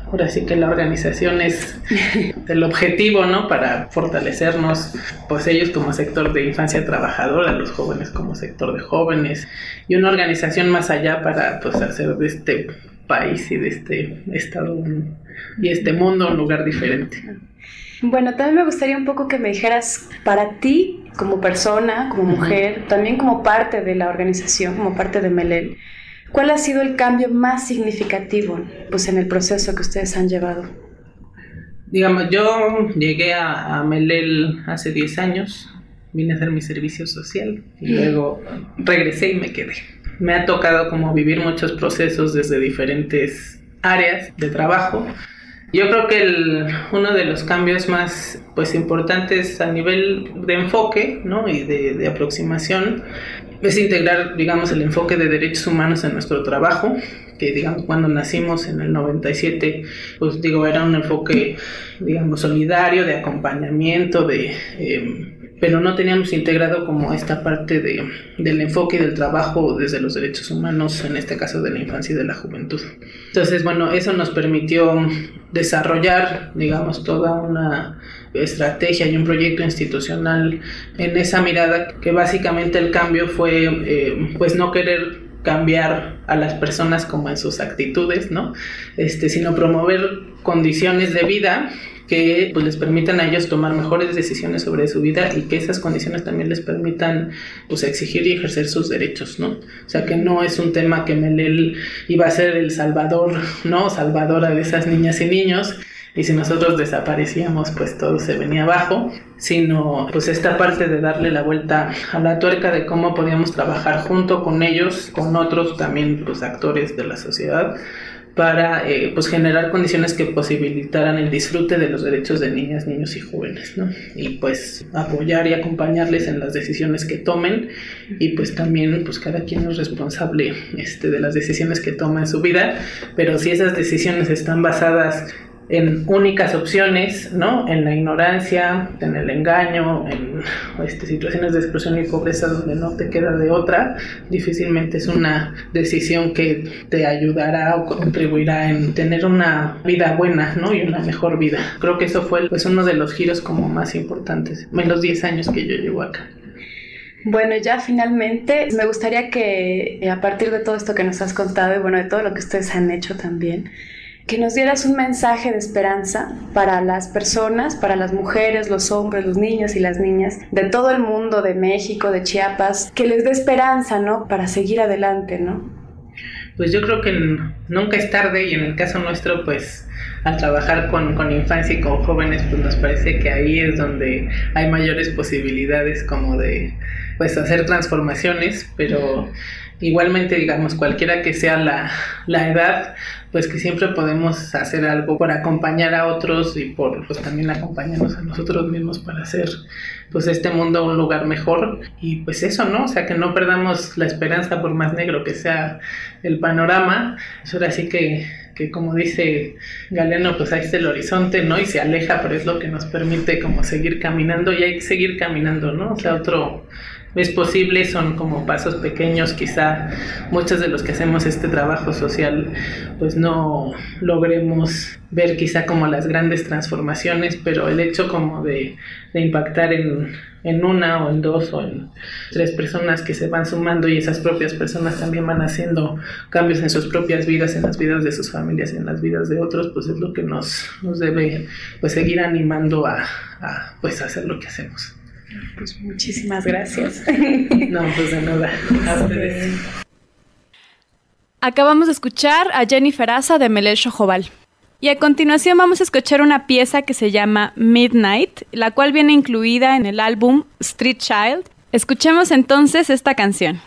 Ahora sí que la organización es el objetivo, ¿no? Para fortalecernos, pues ellos como sector de infancia trabajadora, los jóvenes como sector de jóvenes, y una organización más allá para pues hacer de este país y de este estado y este mundo un lugar diferente. Bueno, también me gustaría un poco que me dijeras para ti, como persona, como mujer, también como parte de la organización, como parte de Melel, ¿cuál ha sido el cambio más significativo pues, en el proceso que ustedes han llevado? Digamos, yo llegué a, a Melel hace 10 años, vine a hacer mi servicio social y luego regresé y me quedé. Me ha tocado como vivir muchos procesos desde diferentes áreas de trabajo. Yo creo que el- uno de los cambios más pues, importantes a nivel de enfoque ¿no? y de, aproximación es integrar, digamos, el enfoque de derechos humanos en nuestro trabajo, que, digamos, cuando nacimos en el 97, pues, digo, era un enfoque, digamos, solidario, de acompañamiento, de, eh, pero no teníamos integrado como esta parte de, del enfoque y del trabajo desde los derechos humanos, en este caso de la infancia y de la juventud. Entonces, bueno, eso nos permitió desarrollar, digamos, toda una estrategia y un proyecto institucional en esa mirada que básicamente el cambio fue eh, pues no querer cambiar a las personas como en sus actitudes, ¿no? Este, sino promover condiciones de vida que pues, les permitan a ellos tomar mejores decisiones sobre su vida y que esas condiciones también les permitan pues exigir y ejercer sus derechos, ¿no? O sea que no es un tema que Melel iba a ser el salvador, ¿no? Salvadora de esas niñas y niños, y si nosotros desaparecíamos pues todo se venía abajo, sino pues esta parte de darle la vuelta a la tuerca de cómo podíamos trabajar junto con ellos, con otros también pues actores de la sociedad para eh, pues generar condiciones que posibilitaran el disfrute de los derechos de niñas, niños y jóvenes, ¿no? Y pues apoyar y acompañarles en las decisiones que tomen y pues también pues cada quien es responsable este, de las decisiones que toma en su vida, pero si esas decisiones están basadas en únicas opciones, ¿no? En la ignorancia, en el engaño, en este, situaciones de exclusión y pobreza donde no te queda de otra, difícilmente es una decisión que te ayudará o contribuirá en tener una vida buena, ¿no? Y una mejor vida. Creo que eso fue pues uno de los giros como más importantes en los 10 años que yo llevo acá. Bueno, ya finalmente me gustaría que a partir de todo esto que nos has contado y bueno, de todo lo que ustedes han hecho también, que nos dieras un mensaje de esperanza para las personas, para las mujeres, los hombres, los niños y las niñas de todo el mundo, de México, de Chiapas, que les dé esperanza, ¿no? Para seguir adelante, ¿no? Pues yo creo que nunca es tarde y en el caso nuestro, pues al trabajar con, con infancia y con jóvenes, pues nos parece que ahí es donde hay mayores posibilidades como de, pues hacer transformaciones, pero igualmente, digamos, cualquiera que sea la, la edad, pues que siempre podemos hacer algo por acompañar a otros y por pues también acompañarnos a nosotros mismos para hacer pues este mundo un lugar mejor y pues eso, ¿no? O sea, que no perdamos la esperanza por más negro que sea el panorama. Eso ahora sí que, que como dice Galeno, pues ahí está el horizonte, ¿no? Y se aleja, pero es lo que nos permite como seguir caminando y hay que seguir caminando, ¿no? O sea, otro es posible, son como pasos pequeños, quizá muchos de los que hacemos este trabajo social pues no logremos ver quizá como las grandes transformaciones, pero el hecho como de, impactar en, en, una o en dos o en tres personas que se van sumando y esas propias personas también van haciendo cambios en sus propias vidas, en las vidas de sus familias en las vidas de otros, pues es lo que nos, nos debe pues seguir animando a, a pues hacer lo que hacemos. Pues muchísimas gracias. No, pues de nada. A ustedes. Acabamos de escuchar a Jennifer Asa de Melel Joval. Y a continuación vamos a escuchar una pieza que se llama Midnight, la cual viene incluida en el álbum Street Child. Escuchemos entonces esta canción.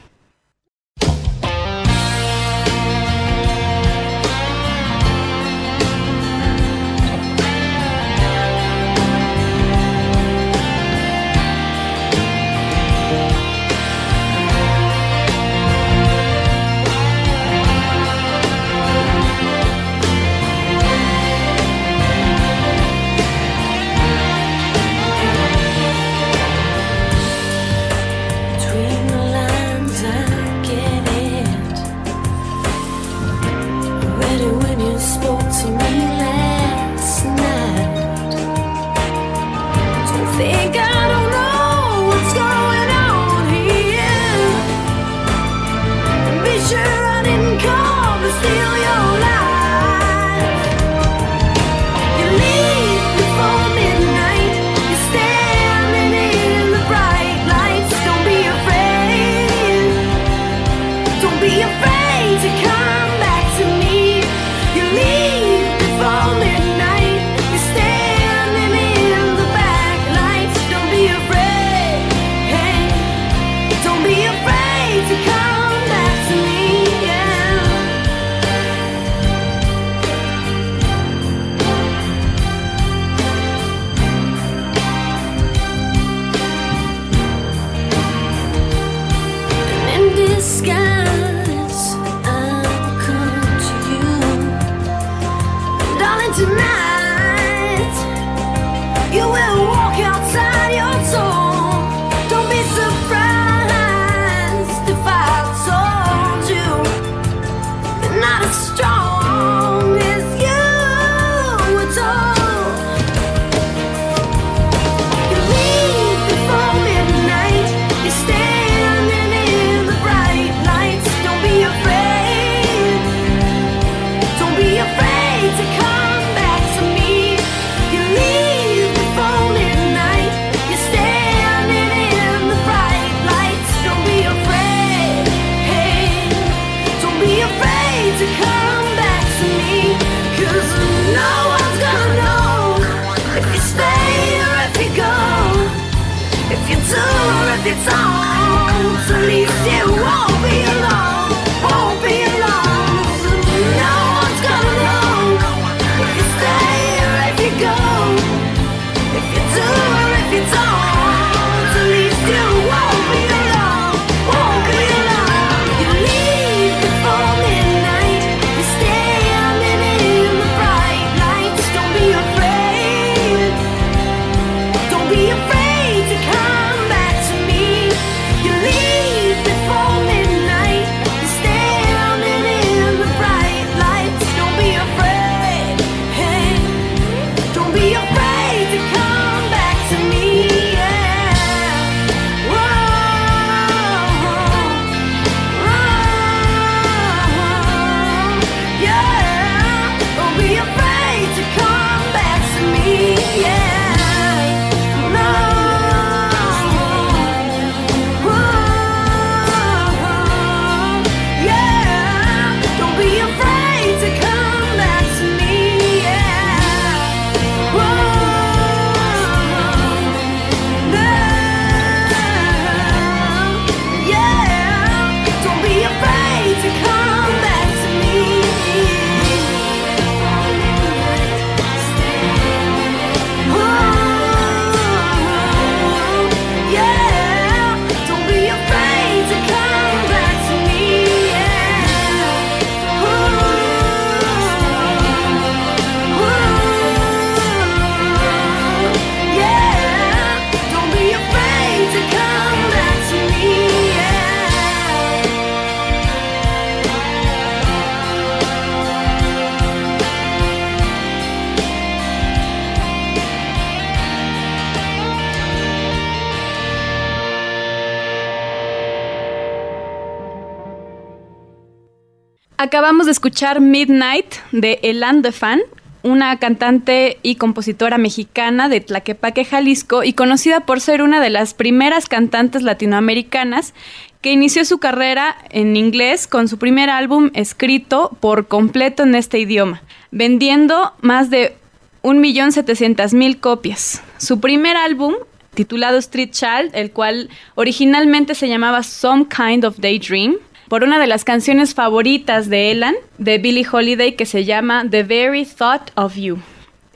Acabamos de escuchar Midnight de Elan Defan, una cantante y compositora mexicana de Tlaquepaque, Jalisco, y conocida por ser una de las primeras cantantes latinoamericanas que inició su carrera en inglés con su primer álbum escrito por completo en este idioma, vendiendo más de 1.700.000 copias. Su primer álbum, titulado Street Child, el cual originalmente se llamaba Some Kind of Daydream, por una de las canciones favoritas de Elan, de Billie Holiday, que se llama The Very Thought of You.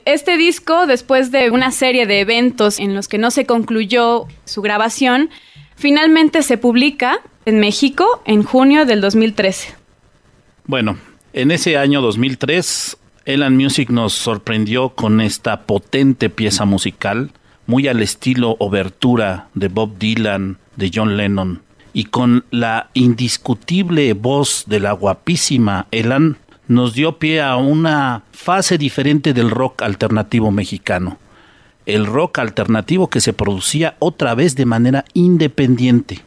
Este disco, después de una serie de eventos en los que no se concluyó su grabación, finalmente se publica en México en junio del 2013. Bueno, en ese año 2003, Elan Music nos sorprendió con esta potente pieza musical, muy al estilo obertura de Bob Dylan, de John Lennon, y con la indiscutible voz de la guapísima Elan, nos dio pie a una fase diferente del rock alternativo mexicano. El rock alternativo que se producía otra vez de manera independiente.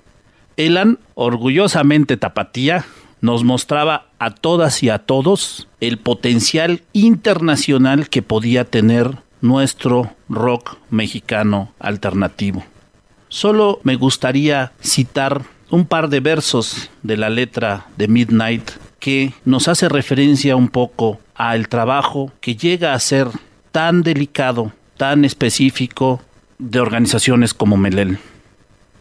Elan, orgullosamente tapatía, nos mostraba a todas y a todos el potencial internacional que podía tener nuestro rock mexicano alternativo. Solo me gustaría citar un par de versos de la letra de Midnight que nos hace referencia un poco al trabajo que llega a ser tan delicado, tan específico de organizaciones como Melel.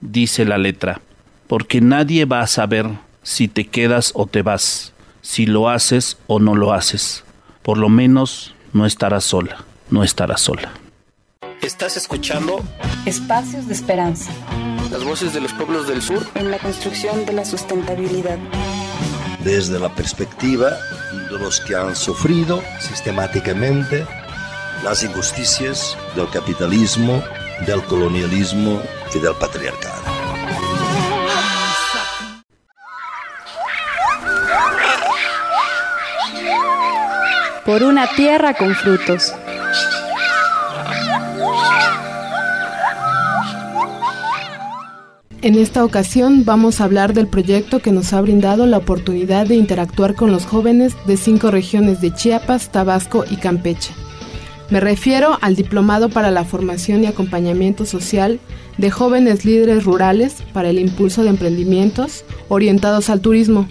Dice la letra, porque nadie va a saber si te quedas o te vas, si lo haces o no lo haces. Por lo menos no estarás sola, no estarás sola. Estás escuchando Espacios de esperanza. Las voces de los pueblos del sur. En la construcción de la sustentabilidad. Desde la perspectiva de los que han sufrido sistemáticamente las injusticias del capitalismo, del colonialismo y del patriarcado. Por una tierra con frutos. En esta ocasión vamos a hablar del proyecto que nos ha brindado la oportunidad de interactuar con los jóvenes de cinco regiones de Chiapas, Tabasco y Campeche. Me refiero al Diplomado para la Formación y Acompañamiento Social de Jóvenes Líderes Rurales para el Impulso de Emprendimientos orientados al turismo,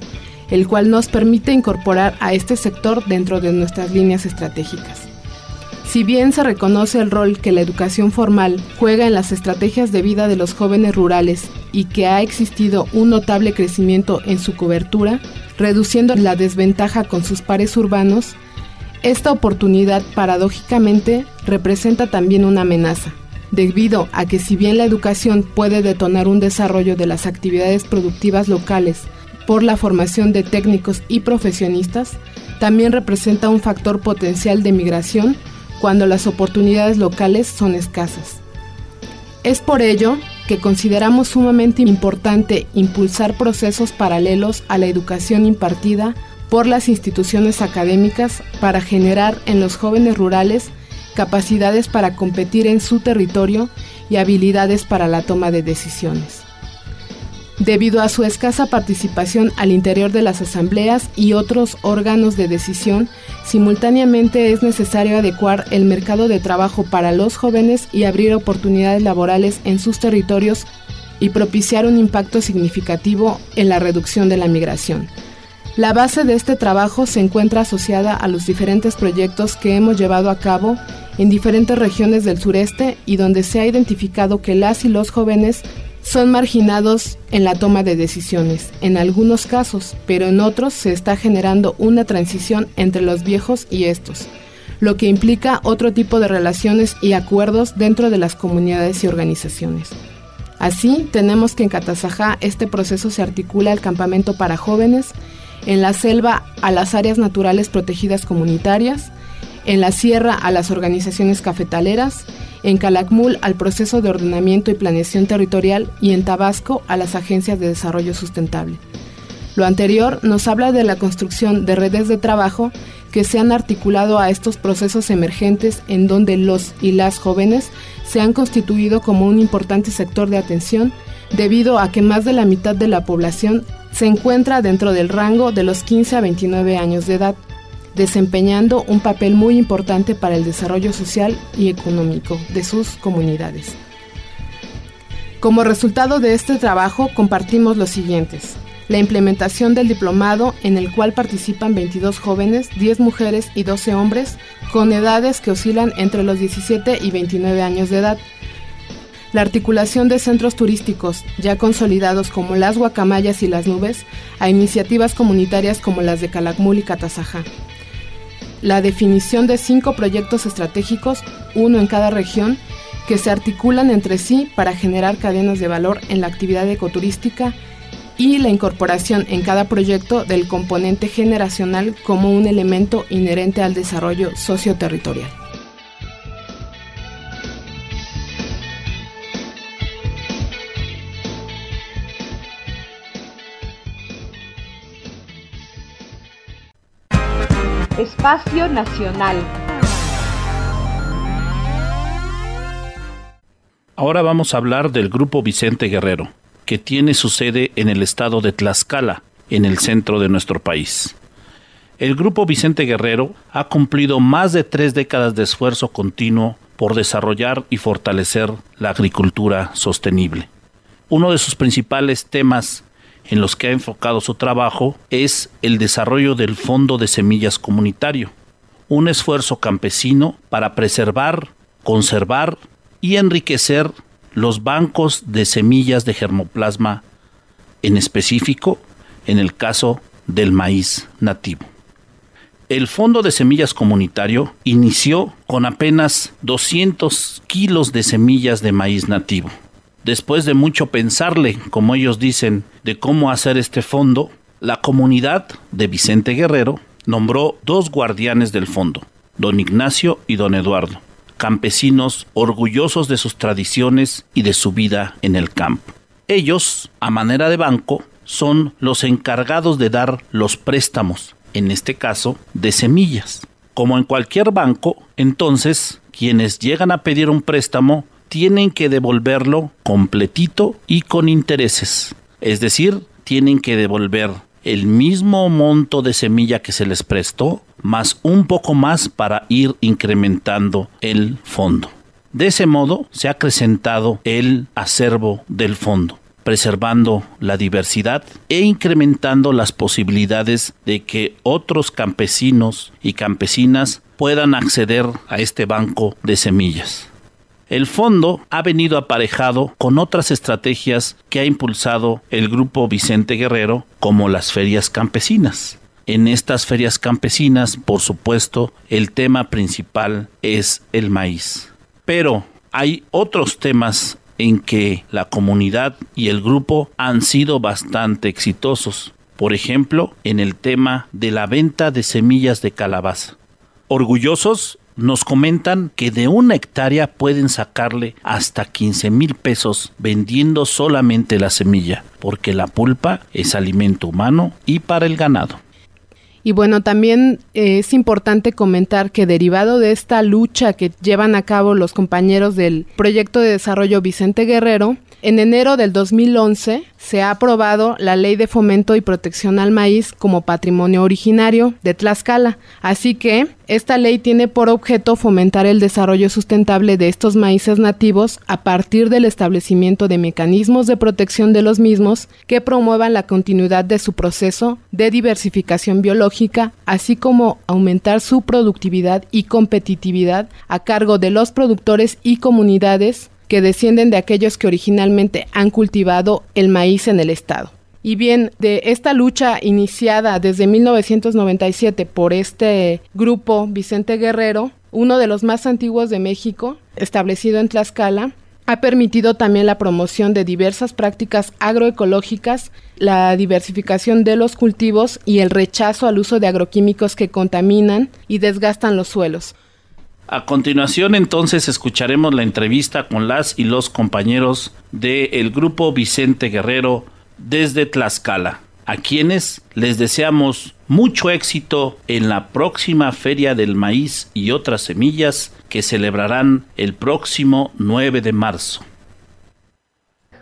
el cual nos permite incorporar a este sector dentro de nuestras líneas estratégicas. Si bien se reconoce el rol que la educación formal juega en las estrategias de vida de los jóvenes rurales y que ha existido un notable crecimiento en su cobertura, reduciendo la desventaja con sus pares urbanos, esta oportunidad paradójicamente representa también una amenaza, debido a que si bien la educación puede detonar un desarrollo de las actividades productivas locales por la formación de técnicos y profesionistas, también representa un factor potencial de migración cuando las oportunidades locales son escasas. Es por ello que consideramos sumamente importante impulsar procesos paralelos a la educación impartida por las instituciones académicas para generar en los jóvenes rurales capacidades para competir en su territorio y habilidades para la toma de decisiones. Debido a su escasa participación al interior de las asambleas y otros órganos de decisión, simultáneamente es necesario adecuar el mercado de trabajo para los jóvenes y abrir oportunidades laborales en sus territorios y propiciar un impacto significativo en la reducción de la migración. La base de este trabajo se encuentra asociada a los diferentes proyectos que hemos llevado a cabo en diferentes regiones del sureste y donde se ha identificado que las y los jóvenes son marginados en la toma de decisiones, en algunos casos, pero en otros se está generando una transición entre los viejos y estos, lo que implica otro tipo de relaciones y acuerdos dentro de las comunidades y organizaciones. Así, tenemos que en Catazajá este proceso se articula al campamento para jóvenes, en la selva a las áreas naturales protegidas comunitarias, en la sierra a las organizaciones cafetaleras, en Calakmul al proceso de ordenamiento y planeación territorial y en Tabasco a las agencias de desarrollo sustentable. Lo anterior nos habla de la construcción de redes de trabajo que se han articulado a estos procesos emergentes en donde los y las jóvenes se han constituido como un importante sector de atención debido a que más de la mitad de la población se encuentra dentro del rango de los 15 a 29 años de edad desempeñando un papel muy importante para el desarrollo social y económico de sus comunidades. Como resultado de este trabajo compartimos los siguientes. La implementación del diplomado en el cual participan 22 jóvenes, 10 mujeres y 12 hombres con edades que oscilan entre los 17 y 29 años de edad. La articulación de centros turísticos ya consolidados como las Guacamayas y las Nubes a iniciativas comunitarias como las de Calakmul y Catazajá la definición de cinco proyectos estratégicos, uno en cada región, que se articulan entre sí para generar cadenas de valor en la actividad ecoturística y la incorporación en cada proyecto del componente generacional como un elemento inherente al desarrollo socioterritorial. Espacio Nacional. Ahora vamos a hablar del Grupo Vicente Guerrero, que tiene su sede en el estado de Tlaxcala, en el centro de nuestro país. El Grupo Vicente Guerrero ha cumplido más de tres décadas de esfuerzo continuo por desarrollar y fortalecer la agricultura sostenible. Uno de sus principales temas en los que ha enfocado su trabajo es el desarrollo del Fondo de Semillas Comunitario, un esfuerzo campesino para preservar, conservar y enriquecer los bancos de semillas de germoplasma, en específico en el caso del maíz nativo. El Fondo de Semillas Comunitario inició con apenas 200 kilos de semillas de maíz nativo Después de mucho pensarle, como ellos dicen, de cómo hacer este fondo, la comunidad de Vicente Guerrero nombró dos guardianes del fondo, don Ignacio y don Eduardo, campesinos orgullosos de sus tradiciones y de su vida en el campo. Ellos, a manera de banco, son los encargados de dar los préstamos, en este caso, de semillas. Como en cualquier banco, entonces, quienes llegan a pedir un préstamo tienen que devolverlo completito y con intereses. Es decir, tienen que devolver el mismo monto de semilla que se les prestó, más un poco más para ir incrementando el fondo. De ese modo se ha acrecentado el acervo del fondo, preservando la diversidad e incrementando las posibilidades de que otros campesinos y campesinas puedan acceder a este banco de semillas. El fondo ha venido aparejado con otras estrategias que ha impulsado el grupo Vicente Guerrero, como las ferias campesinas. En estas ferias campesinas, por supuesto, el tema principal es el maíz. Pero hay otros temas en que la comunidad y el grupo han sido bastante exitosos. Por ejemplo, en el tema de la venta de semillas de calabaza. Orgullosos nos comentan que de una hectárea pueden sacarle hasta 15 mil pesos vendiendo solamente la semilla, porque la pulpa es alimento humano y para el ganado. Y bueno, también eh, es importante comentar que derivado de esta lucha que llevan a cabo los compañeros del proyecto de desarrollo Vicente Guerrero, en enero del 2011 se ha aprobado la Ley de Fomento y Protección al Maíz como patrimonio originario de Tlaxcala. Así que esta ley tiene por objeto fomentar el desarrollo sustentable de estos maíces nativos a partir del establecimiento de mecanismos de protección de los mismos que promuevan la continuidad de su proceso de diversificación biológica, así como aumentar su productividad y competitividad a cargo de los productores y comunidades que descienden de aquellos que originalmente han cultivado el maíz en el estado. Y bien, de esta lucha iniciada desde 1997 por este grupo Vicente Guerrero, uno de los más antiguos de México, establecido en Tlaxcala, ha permitido también la promoción de diversas prácticas agroecológicas, la diversificación de los cultivos y el rechazo al uso de agroquímicos que contaminan y desgastan los suelos. A continuación entonces escucharemos la entrevista con las y los compañeros del grupo Vicente Guerrero desde Tlaxcala, a quienes les deseamos mucho éxito en la próxima Feria del Maíz y otras semillas que celebrarán el próximo 9 de marzo.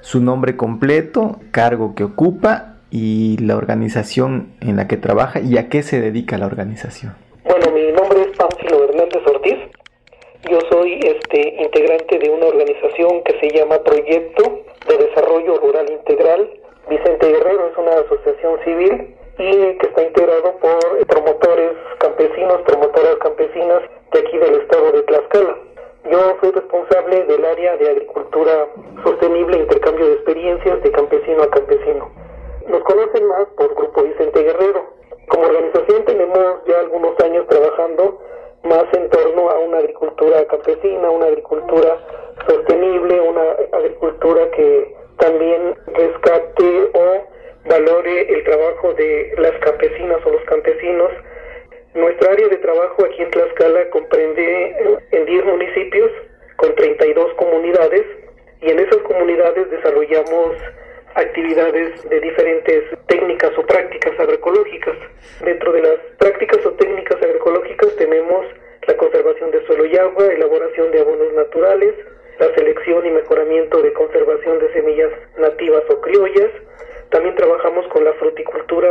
Su nombre completo, cargo que ocupa y la organización en la que trabaja y a qué se dedica la organización. Bueno, mi nombre es Pánfilo Hernández Ortiz. Yo soy este integrante de una organización que se llama Proyecto de Desarrollo Rural Integral. Vicente Guerrero es una asociación civil y que está integrado por promotores campesinos, promotoras campesinas de aquí del estado de Tlaxcala. Yo soy responsable del área de agricultura sostenible intercambio de experiencias de campesino a campesino. Nos conocen más por Grupo Vicente Guerrero. Como organización tenemos ya algunos años trabajando más en torno a una agricultura campesina, una agricultura sostenible, una agricultura que también rescate o valore el trabajo de las campesinas o los campesinos. Nuestra área de trabajo aquí en Tlaxcala comprende en 10 municipios con 32 comunidades y en esas comunidades desarrollamos actividades de diferentes técnicas o prácticas agroecológicas. Dentro de las prácticas o técnicas agroecológicas tenemos la conservación de suelo y agua, elaboración de abonos naturales, la selección y mejoramiento de conservación de semillas nativas o criollas. También trabajamos con la fruticultura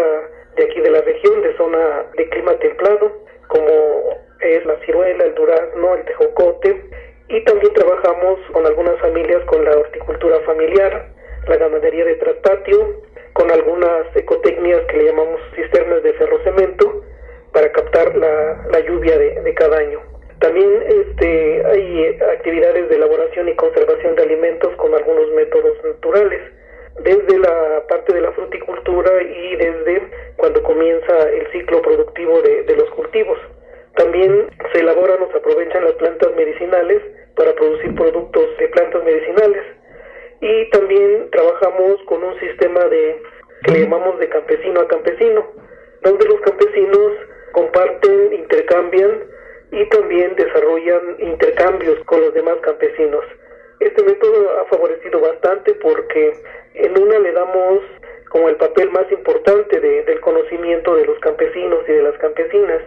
de aquí de la región, de zona de clima templado, como es la ciruela, el durazno, el tejocote. Y también trabajamos con algunas familias con la horticultura familiar, la ganadería de tratatio, con algunas ecotecnias que le llamamos cisternas de ferrocemento para captar la, la lluvia de, de, cada año. También este, hay actividades de elaboración y conservación de alimentos con algunos métodos naturales, desde la parte de la fruticultura y desde cuando comienza el ciclo productivo de, de los cultivos. También se elaboran o se aprovechan las plantas medicinales para producir productos de plantas medicinales y también trabajamos con un sistema de que le llamamos de campesino a campesino, donde los campesinos comparten, intercambian y también desarrollan intercambios con los demás campesinos. Este método ha favorecido bastante porque en una le damos como el papel más importante de, del conocimiento de los campesinos y de las campesinas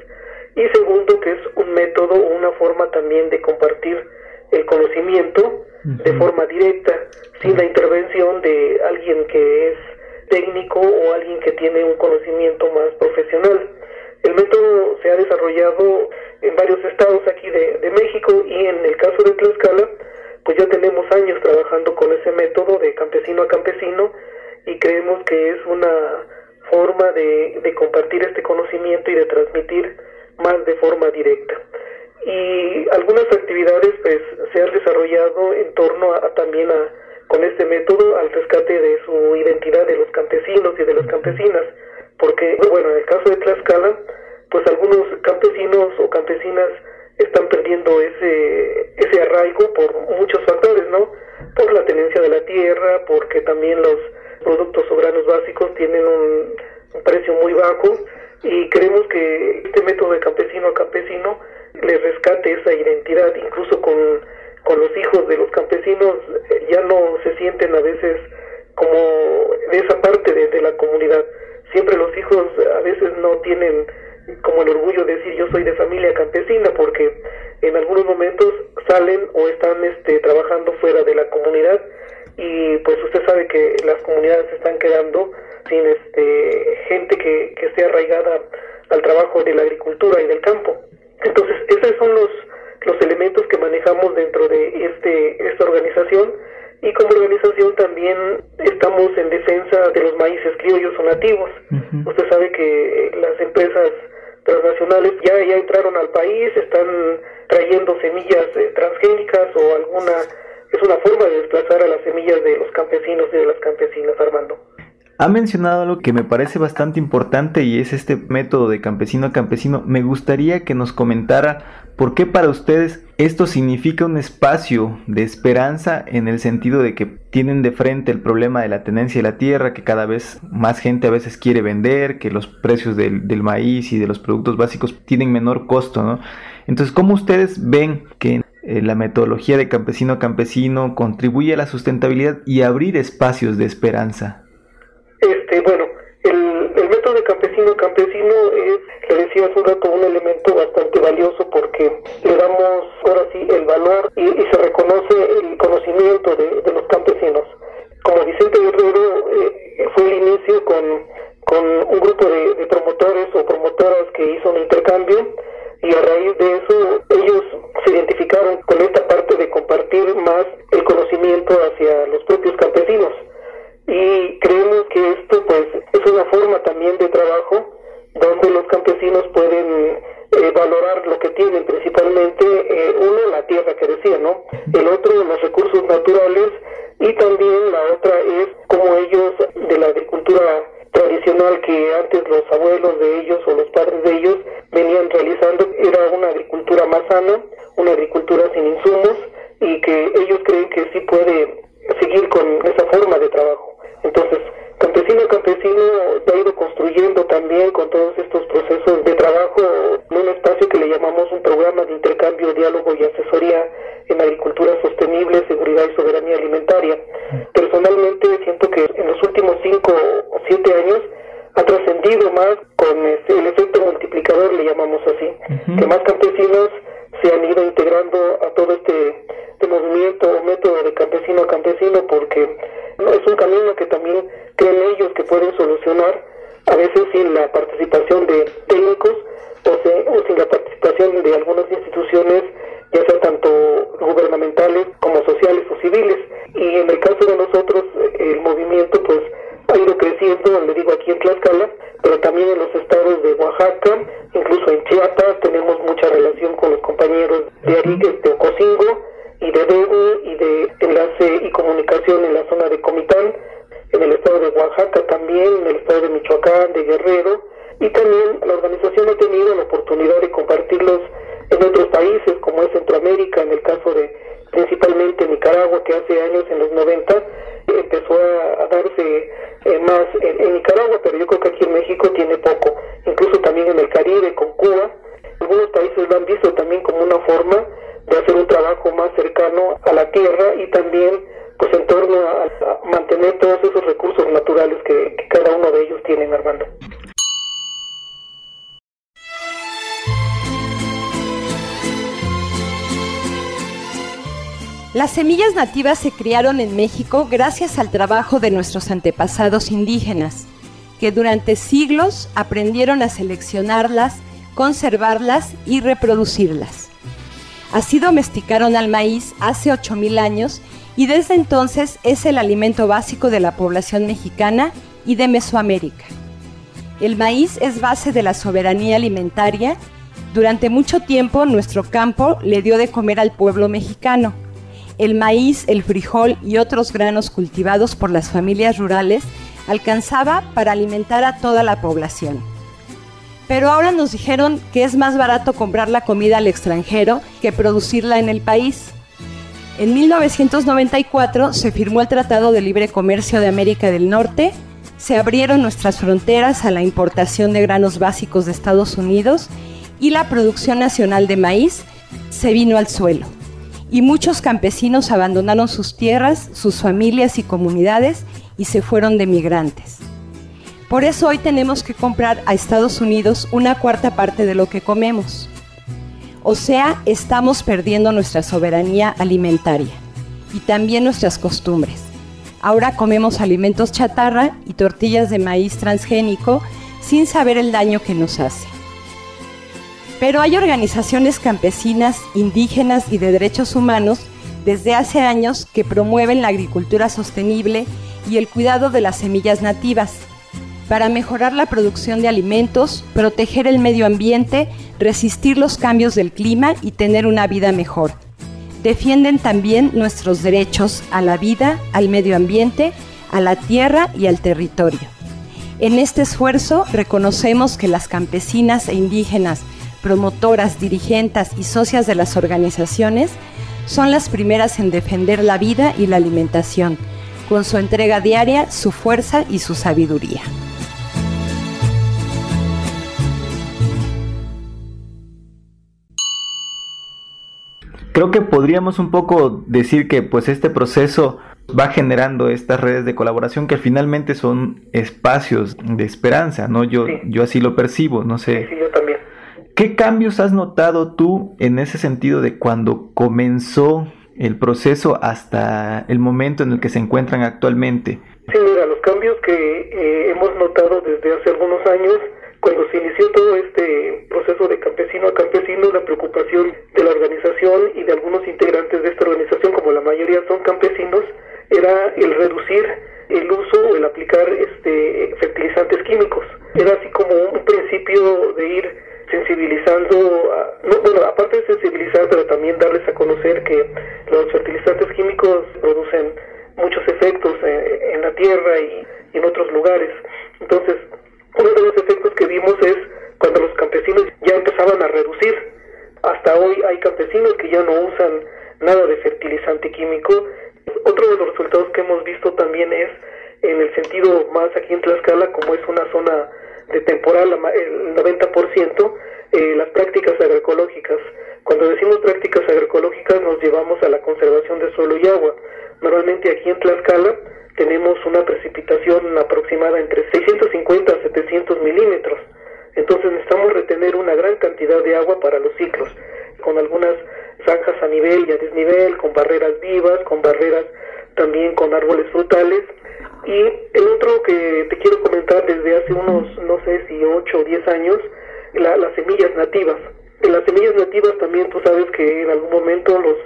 y segundo que es un método una forma también de compartir el conocimiento de forma directa, sin la intervención de alguien que es técnico o alguien que tiene un conocimiento más profesional. El método se ha desarrollado en varios estados aquí de, de, México y en el caso de Tlaxcala, pues ya tenemos años trabajando con ese método de campesino a campesino y creemos que es una forma de, de compartir este conocimiento y de transmitir más de forma directa. Y algunas actividades pues se han desarrollado en torno a, también a con este método al rescate de su identidad de los campesinos y de las campesinas porque bueno en el caso de Tlaxcala pues algunos campesinos o campesinas están perdiendo ese ese arraigo por muchos factores no por la tenencia de la tierra porque también los productos o granos básicos tienen un precio muy bajo y creemos que este método de campesino a campesino les rescate esa identidad, incluso con, con los hijos de los campesinos eh, ya no se sienten a veces como de esa parte de, de, la comunidad. Siempre los hijos a veces no tienen como el orgullo de decir yo soy de familia campesina porque en algunos momentos salen o están este, trabajando fuera de la comunidad y pues usted sabe que las comunidades se están quedando sin este, gente que, que esté arraigada al trabajo de la agricultura y del campo. Entonces, esos son los, los elementos que manejamos dentro de este, esta organización y como organización también estamos en defensa de los maíces criollos o nativos. Uh -huh. Usted sabe que las empresas transnacionales ya, ya entraron al país, están trayendo semillas eh, transgénicas o alguna... Es una forma de desplazar a las semillas de los campesinos y de las campesinas, Armando. Ha mencionado algo que me parece bastante importante y es este método de campesino a campesino. Me gustaría que nos comentara por qué para ustedes esto significa un espacio de esperanza en el sentido de que tienen de frente el problema de la tenencia de la tierra, que cada vez más gente a veces quiere vender, que los precios del, maíz y de los productos básicos tienen menor costo, ¿no? Entonces, ¿cómo ustedes ven que eh, la metodología de campesino a campesino contribuye a la sustentabilidad y abrir espacios de esperanza? Este, bueno, el, el método de campesino campesino es, le decía hace un rato, un elemento bastante valioso porque le damos ahora sí el valor y, y se reconoce el conocimiento de, de, los campesinos. Como Vicente Guerrero eh, fue el inicio con, con un grupo de, de promotores o promotoras que hizo un intercambio y a raíz de eso ellos se identificaron con esta parte de compartir más el conocimiento hacia los propios campesinos y creemos que esto pues es una forma también de trabajo donde los campesinos pueden eh, valorar lo que tienen principalmente eh, uno la tierra que decía no el otro los recursos naturales y también la otra es como ellos de la agricultura tradicional que antes los abuelos de ellos o los padres de ellos venían realizando era una agricultura más sana una agricultura sin insumos y que ellos creen que sí puede seguir con esa forma de trabajo entonces, campesino a campesino ha ido construyendo también con todos estos procesos de trabajo un espacio que le llamamos un programa de intercambio, diálogo y asesoría en agricultura sostenible, seguridad y soberanía alimentaria. Personalmente siento que en los últimos cinco o siete años ha trascendido más con este, el efecto multiplicador, le llamamos así, uh -huh. que más campesinos se han ido integrando a todo este, este movimiento o método de campesino a campesino porque no es un camino que también creen ellos que pueden solucionar a veces sin la participación de técnicos o, o sin la participación de algunas instituciones ya sea tanto gubernamentales como sociales o civiles. Y en el caso de nosotros el movimiento pues ha ido creciendo, le digo aquí en Tlaxcala, pero también en los estados de Oaxaca, incluso en Chiapas tenemos mucha relación con los compañeros de Ariques, de Ocosingo y de Degu y de enlace y comunicación en la zona de Comitán, en el estado de Oaxaca también, en el estado de Michoacán, de Guerrero, y también la organización ha tenido la oportunidad de compartirlos en otros países como es Centroamérica, en el caso de principalmente Nicaragua, que hace años, en los 90, empezó a, darse eh, más en, Nicaragua, pero yo creo que aquí en México tiene poco, incluso también en el Caribe, con Cuba. Algunos países lo han visto también como una forma de hacer un trabajo más cercano a la tierra y también pues en torno a, mantener todos esos recursos naturales que, cada uno de ellos tienen, Armando. Las semillas nativas se criaron en México gracias al trabajo de nuestros antepasados indígenas, que durante siglos aprendieron a seleccionarlas, conservarlas y reproducirlas. Así domesticaron al maíz hace 8.000 años y desde entonces es el alimento básico de la población mexicana y de Mesoamérica. El maíz es base de la soberanía alimentaria Durante mucho tiempo nuestro campo le dio de comer al pueblo mexicano. El maíz, el frijol y otros granos cultivados por las familias rurales alcanzaba para alimentar a toda la población. Pero ahora nos dijeron que es más barato comprar la comida al extranjero que producirla en el país. En 1994 se firmó el Tratado de Libre Comercio de América del Norte, se abrieron nuestras fronteras a la importación de granos básicos de Estados Unidos y la producción nacional de maíz se vino al suelo. Y muchos campesinos abandonaron sus tierras, sus familias y comunidades y se fueron de migrantes. Por eso hoy tenemos que comprar a Estados Unidos una cuarta parte de lo que comemos. O sea, estamos perdiendo nuestra soberanía alimentaria y también nuestras costumbres. Ahora comemos alimentos chatarra y tortillas de maíz transgénico sin saber el daño que nos hace. Pero hay organizaciones campesinas, indígenas y de derechos humanos desde hace años que promueven la agricultura sostenible y el cuidado de las semillas nativas para mejorar la producción de alimentos, proteger el medio ambiente, resistir los cambios del clima y tener una vida mejor. Defienden también nuestros derechos a la vida, al medio ambiente, a la tierra y al territorio. En este esfuerzo reconocemos que las campesinas e indígenas, promotoras, dirigentes y socias de las organizaciones son las primeras en defender la vida y la alimentación, con su entrega diaria, su fuerza y su sabiduría. Creo que podríamos un poco decir que pues este proceso va generando estas redes de colaboración que finalmente son espacios de esperanza, ¿no? Yo, Sí. yo así lo percibo, no sé. Sí, yo también. ¿Qué cambios has notado tú en ese sentido de cuando comenzó el proceso hasta el momento en el que se encuentran actualmente? Sí, mira, los cambios que eh, hemos notado desde hace algunos años, cuando se inició todo este proceso de campesino a campesino, la preocupación de la organización y de algunos integrantes de esta organización, como la mayoría son campesinos, era el reducir el uso o el aplicar este fertilizantes químicos. Era así como un principio de ir sensibilizando, a- no, bueno, aparte de sensibilizar, pero también darles a conocer que los fertilizantes químicos producen muchos efectos eh, en la tierra y, y en otros lugares. Entonces, uno de los efectos que vimos es cuando los campesinos ya empezaban a reducir. Hasta hoy hay campesinos que ya no usan nada de fertilizante químico. Otro de los resultados que hemos visto también es en el sentido más aquí en Tlaxcala, como es una zona de temporal, el 90%, eh, las prácticas agroecológicas. Cuando decimos prácticas agroecológicas nos llevamos a la conservación de suelo y agua. Normalmente aquí en Tlaxcala tenemos una precipitación aproximada entre 650 a 700 milímetros. Entonces necesitamos retener una gran cantidad de agua para los ciclos, con algunas zanjas a nivel y a desnivel, con barreras vivas, con barreras también con árboles frutales. Y el otro que te quiero comentar desde hace unos, no sé si 8 o 10 años, la- las semillas nativas. En las semillas nativas también tú sabes que en algún momento los,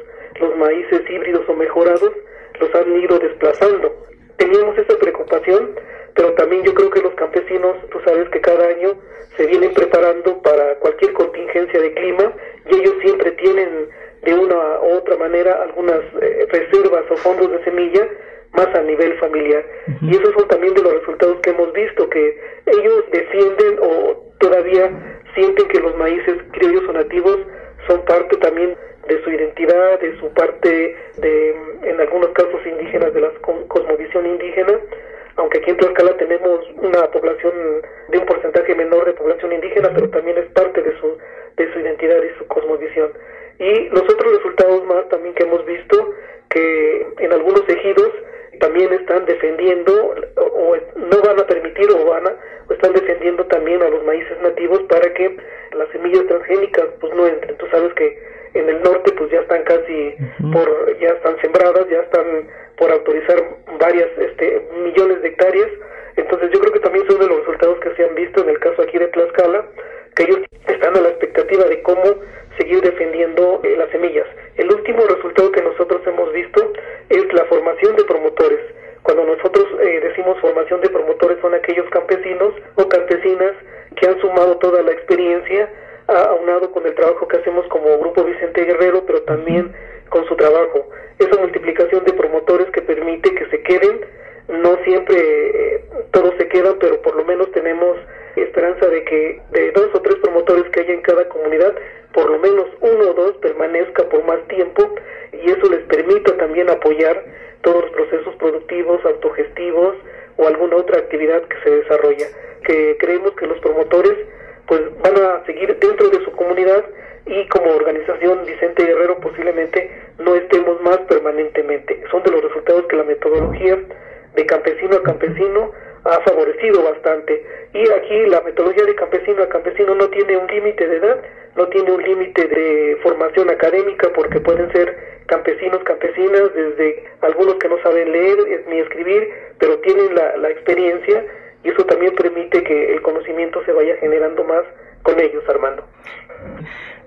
los maíces híbridos o mejorados los han ido desplazando. Teníamos esa preocupación, pero también yo creo que los campesinos, tú sabes que cada año se vienen preparando para cualquier contingencia de clima y ellos siempre tienen de una u otra manera algunas eh, reservas o fondos de semilla más a nivel familiar. Y esos son también de los resultados que hemos visto, que ellos defienden o todavía sienten que los maíces criollos o nativos son parte también de su identidad, de su parte de, en algunos casos indígenas, de la co- cosmovisión indígena, aunque aquí en Tlaxcala tenemos una población de un porcentaje menor de población indígena, pero también es parte de su, de su identidad y su cosmovisión. Y los otros resultados más también que hemos visto, que en algunos ejidos también están defendiendo o, o no van a permitir o van a o están defendiendo también a los maíces nativos para que las semillas transgénicas pues no entren. Tú sabes que en el norte pues ya están casi por ya están sembradas, ya están por autorizar varias este millones de hectáreas. Entonces yo creo que también son de los resultados que se han visto en el caso aquí de Tlaxcala, que ellos están a la expectativa de cómo seguir defendiendo eh, las semillas. El último resultado que nosotros hemos visto es la formación de promotores. Cuando nosotros eh, decimos formación de promotores son aquellos campesinos o campesinas que han sumado toda la experiencia aunado con el trabajo que hacemos como Grupo Vicente Guerrero, pero también con su trabajo. Esa multiplicación de promotores que permite que se queden, no siempre eh, todos se quedan, pero por lo menos tenemos esperanza de que de dos o tres promotores que haya en cada comunidad, por lo menos uno o dos permanezca por más tiempo y eso les permita también apoyar todos los procesos productivos, autogestivos o alguna otra actividad que se desarrolla. Que creemos que los promotores pues van a seguir dentro de su comunidad y como organización Vicente Guerrero posiblemente no estemos más permanentemente. Son de los resultados que la metodología de campesino a campesino ha favorecido bastante. Y aquí la metodología de campesino a campesino no tiene un límite de edad, no tiene un límite de formación académica porque pueden ser campesinos, campesinas, desde algunos que no saben leer ni escribir, pero tienen la, la experiencia y eso también permite que el conocimiento se vaya generando más con ellos, Armando.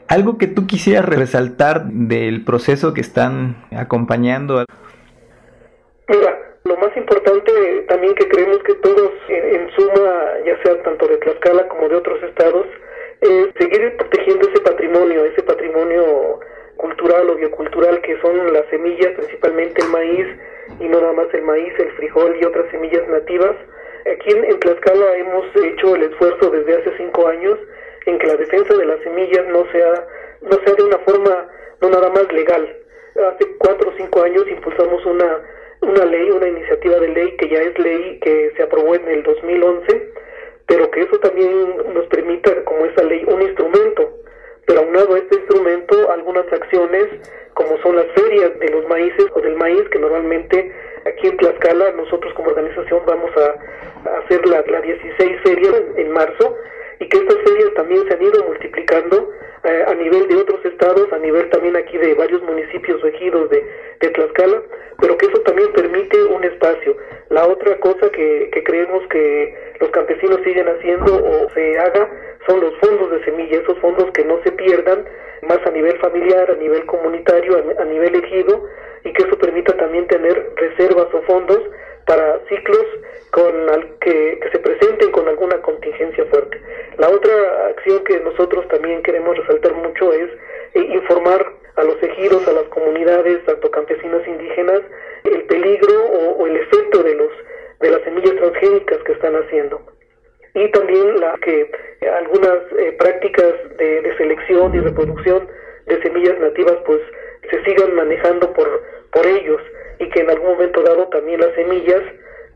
Algo que tú quisieras resaltar del proceso que están acompañando. Mira, lo más importante también que creemos que todos en, en, suma, ya sea tanto de Tlaxcala como de otros estados, es seguir protegiendo ese patrimonio, ese patrimonio cultural o biocultural que son las semillas, principalmente el maíz, y no nada más el maíz, el frijol y otras semillas nativas. Aquí en, en Tlaxcala hemos hecho el esfuerzo desde hace cinco años en que la defensa de las semillas no sea, no sea de una forma no nada más legal. Hace cuatro o cinco años impulsamos una, una ley, una iniciativa de ley que ya es ley que se aprobó en el 2011, pero que eso también nos permita, como esa ley, un instrumento. Pero aunado a este instrumento, algunas acciones, como son las ferias de los maíces o del maíz, que normalmente aquí en Tlaxcala nosotros como organización vamos a, hacer la, la 16 ferias en, en marzo, y que estas ferias también se han ido multiplicando eh, a nivel de otros estados, a nivel también aquí de varios municipios o ejidos de, de, Tlaxcala, pero que eso también permite un espacio. La otra cosa que, que creemos que los campesinos siguen haciendo o se haga son los fondos de semilla, esos fondos que no se pierdan, más a nivel familiar, a nivel comunitario, a, nivel ejido, y que eso permita también tener reservas o fondos para ciclos con al, que, que, se presenten con alguna. La otra acción que nosotros también queremos resaltar mucho es eh, informar a los ejidos, a las comunidades, tanto campesinas indígenas, el peligro o, el efecto de los de las semillas transgénicas que están haciendo. Y también la que algunas eh, prácticas de, de selección y reproducción de semillas nativas pues se sigan manejando por, por ellos y que en algún momento dado también las semillas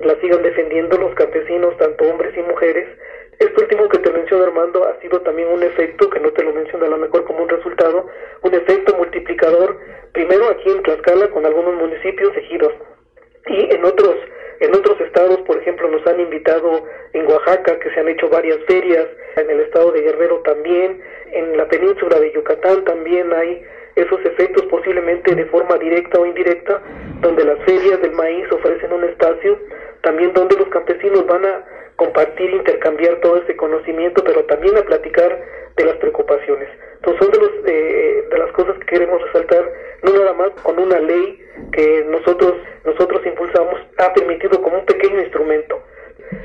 las sigan defendiendo los campesinos, tanto hombres y mujeres. Esto último que te menciono, Armando, ha sido también un efecto, que no te lo menciono a lo mejor como un resultado, un efecto multiplicador, primero aquí en Tlaxcala con algunos municipios ejidos. Y en otros en otros estados, por ejemplo, nos han invitado en Oaxaca, que se han hecho varias ferias, en el estado de Guerrero también, en la península de Yucatán también hay esos efectos posiblemente de forma directa o indirecta, donde las ferias del maíz ofrecen un espacio, también donde los campesinos van a compartir, intercambiar todo ese conocimiento, pero también a platicar de las preocupaciones. Entonces son de, los, eh, de las cosas que queremos resaltar, no nada más con una ley que nosotros, nosotros impulsamos, ha permitido como un pequeño instrumento.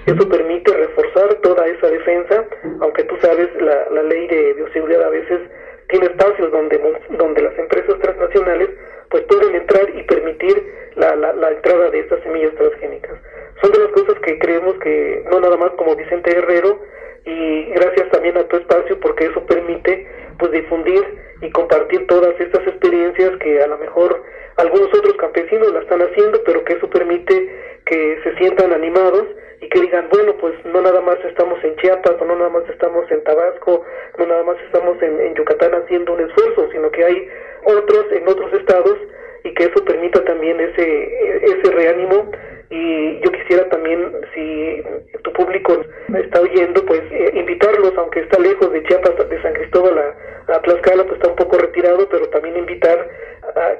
Eso permite reforzar toda esa defensa, aunque tú sabes, la, la ley de bioseguridad a veces tiene espacios donde, donde las empresas transnacionales pues pueden entrar y permitir la, la, la, entrada de estas semillas transgénicas. Son de las cosas que creemos que no nada más como Vicente Guerrero y gracias también a tu espacio porque eso permite pues difundir y compartir todas estas experiencias que a lo mejor algunos otros campesinos la están haciendo, pero que eso permite que se sientan animados y que digan, bueno, pues no nada más estamos en Chiapas, no nada más estamos en Tabasco, no nada más estamos en, en Yucatán haciendo un esfuerzo, sino que hay otros en otros estados y que eso permita también ese, ese reánimo y yo quisiera también, si tu público está oyendo, pues eh, invitarlos, aunque está lejos de Chiapas, de San Cristóbal a, a, Tlaxcala, pues está un poco retirado, pero también invitar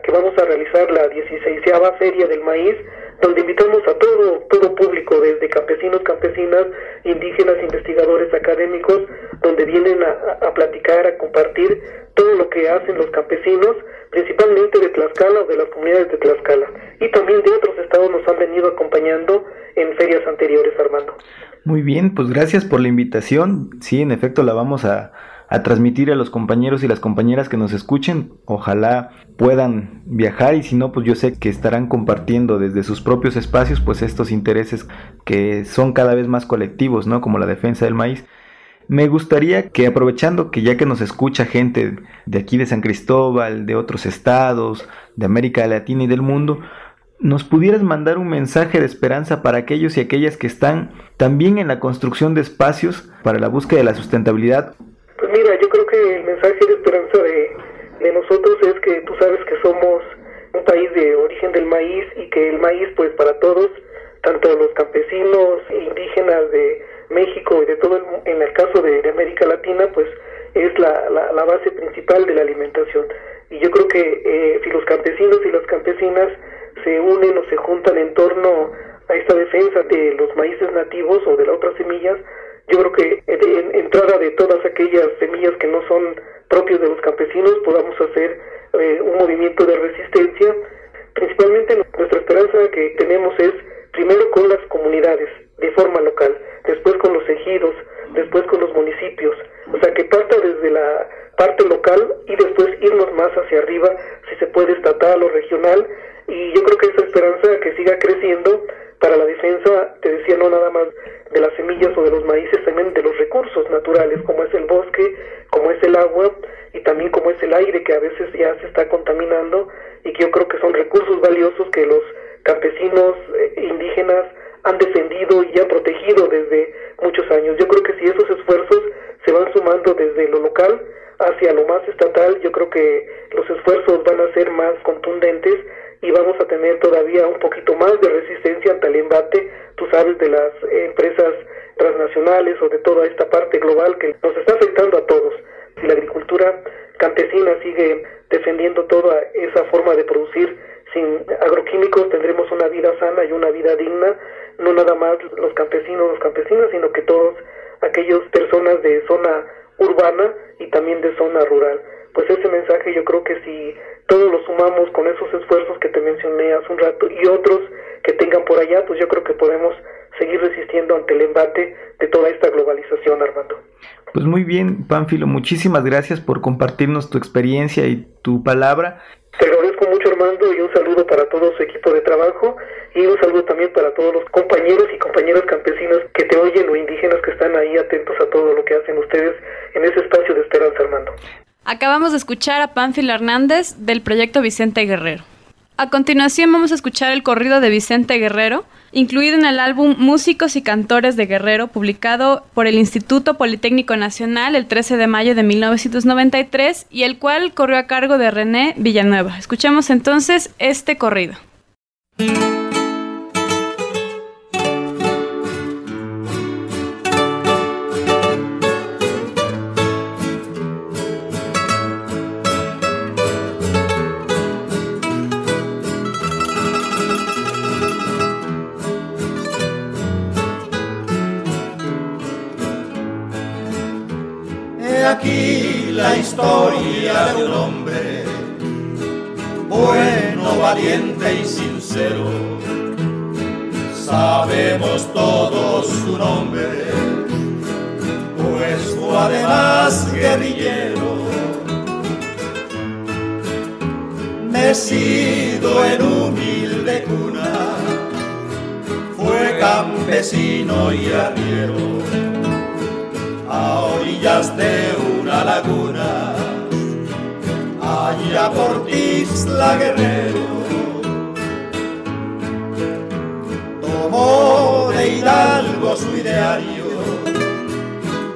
que vamos a realizar la 16 Feria del Maíz, donde invitamos a todo, todo público, desde campesinos, campesinas, indígenas, investigadores, académicos, donde vienen a, a platicar, a compartir todo lo que hacen los campesinos, principalmente de Tlaxcala o de las comunidades de Tlaxcala. Y también de otros estados nos han venido acompañando en ferias anteriores, Armando. Muy bien, pues gracias por la invitación. Sí, en efecto la vamos a, a transmitir a los compañeros y las compañeras que nos escuchen. Ojalá puedan viajar y si no, pues yo sé que estarán compartiendo desde sus propios espacios pues estos intereses que son cada vez más colectivos, ¿no? Como la defensa del maíz. Me gustaría que aprovechando que ya que nos escucha gente de aquí de San Cristóbal, de otros estados, de América Latina y del mundo, nos pudieras mandar un mensaje de esperanza para aquellos y aquellas que están también en la construcción de espacios para la búsqueda de la sustentabilidad. Mira, yo creo que el mensaje de esperanza de, de nosotros es que tú sabes que somos un país de origen del maíz y que el maíz pues para todos, tanto los campesinos indígenas de México y de todo el, en el caso de, de América Latina, pues es la, la, la, base principal de la alimentación. Y yo creo que eh, si los campesinos y las campesinas se unen o se juntan en torno a esta defensa de los maíces nativos o de las otras semillas, yo creo que en entrada de todas aquellas semillas que no son propias de los campesinos podamos hacer eh, un movimiento de resistencia. Principalmente nuestra esperanza que tenemos es primero con las comunidades de forma local, después con los ejidos, después con los municipios, o sea que parta desde la parte local y después irnos más hacia arriba, si se puede estatal o regional, y yo creo que esa esperanza que siga creciendo para la defensa, te decía, no nada más de las semillas o de los maíces, también de los recursos naturales, como es el bosque, como es el agua y también como es el aire que a veces ya se está contaminando y que yo creo que son recursos valiosos que los campesinos eh, indígenas han defendido y han protegido desde muchos años. Yo creo que si esos esfuerzos se van sumando desde lo local hacia lo más estatal, yo creo que los esfuerzos van a ser más contundentes y vamos a tener todavía un poquito más de resistencia ante el embate, tú sabes, de las empresas transnacionales o de toda esta parte global que nos está afectando a todos. Si la agricultura campesina sigue defendiendo toda esa forma de producir sin agroquímicos, tendremos una vida sana y una vida digna no nada más los campesinos, los campesinas, sino que todos aquellas personas de zona urbana y también de zona rural. Pues ese mensaje yo creo que si todos lo sumamos con esos esfuerzos que te mencioné hace un rato y otros que tengan por allá, pues yo creo que podemos seguir resistiendo ante el embate de toda esta globalización, Armando. Pues muy bien, Pánfilo, muchísimas gracias por compartirnos tu experiencia y tu palabra. Te agradezco mucho, Armando, y un saludo para todo su equipo de trabajo y un saludo también para todos los compañeros y compañeras campesinos que te oyen o indígenas que están ahí atentos a todo lo que hacen ustedes en ese espacio de esperanza, Armando. Acabamos de escuchar a Pánfilo Hernández del proyecto Vicente Guerrero. A continuación vamos a escuchar el corrido de Vicente Guerrero, incluido en el álbum Músicos y Cantores de Guerrero, publicado por el Instituto Politécnico Nacional el 13 de mayo de 1993 y el cual corrió a cargo de René Villanueva. Escuchemos entonces este corrido. Campesino y arriero a orillas de una laguna, allá por Isla Guerrero. Tomó de Hidalgo su ideario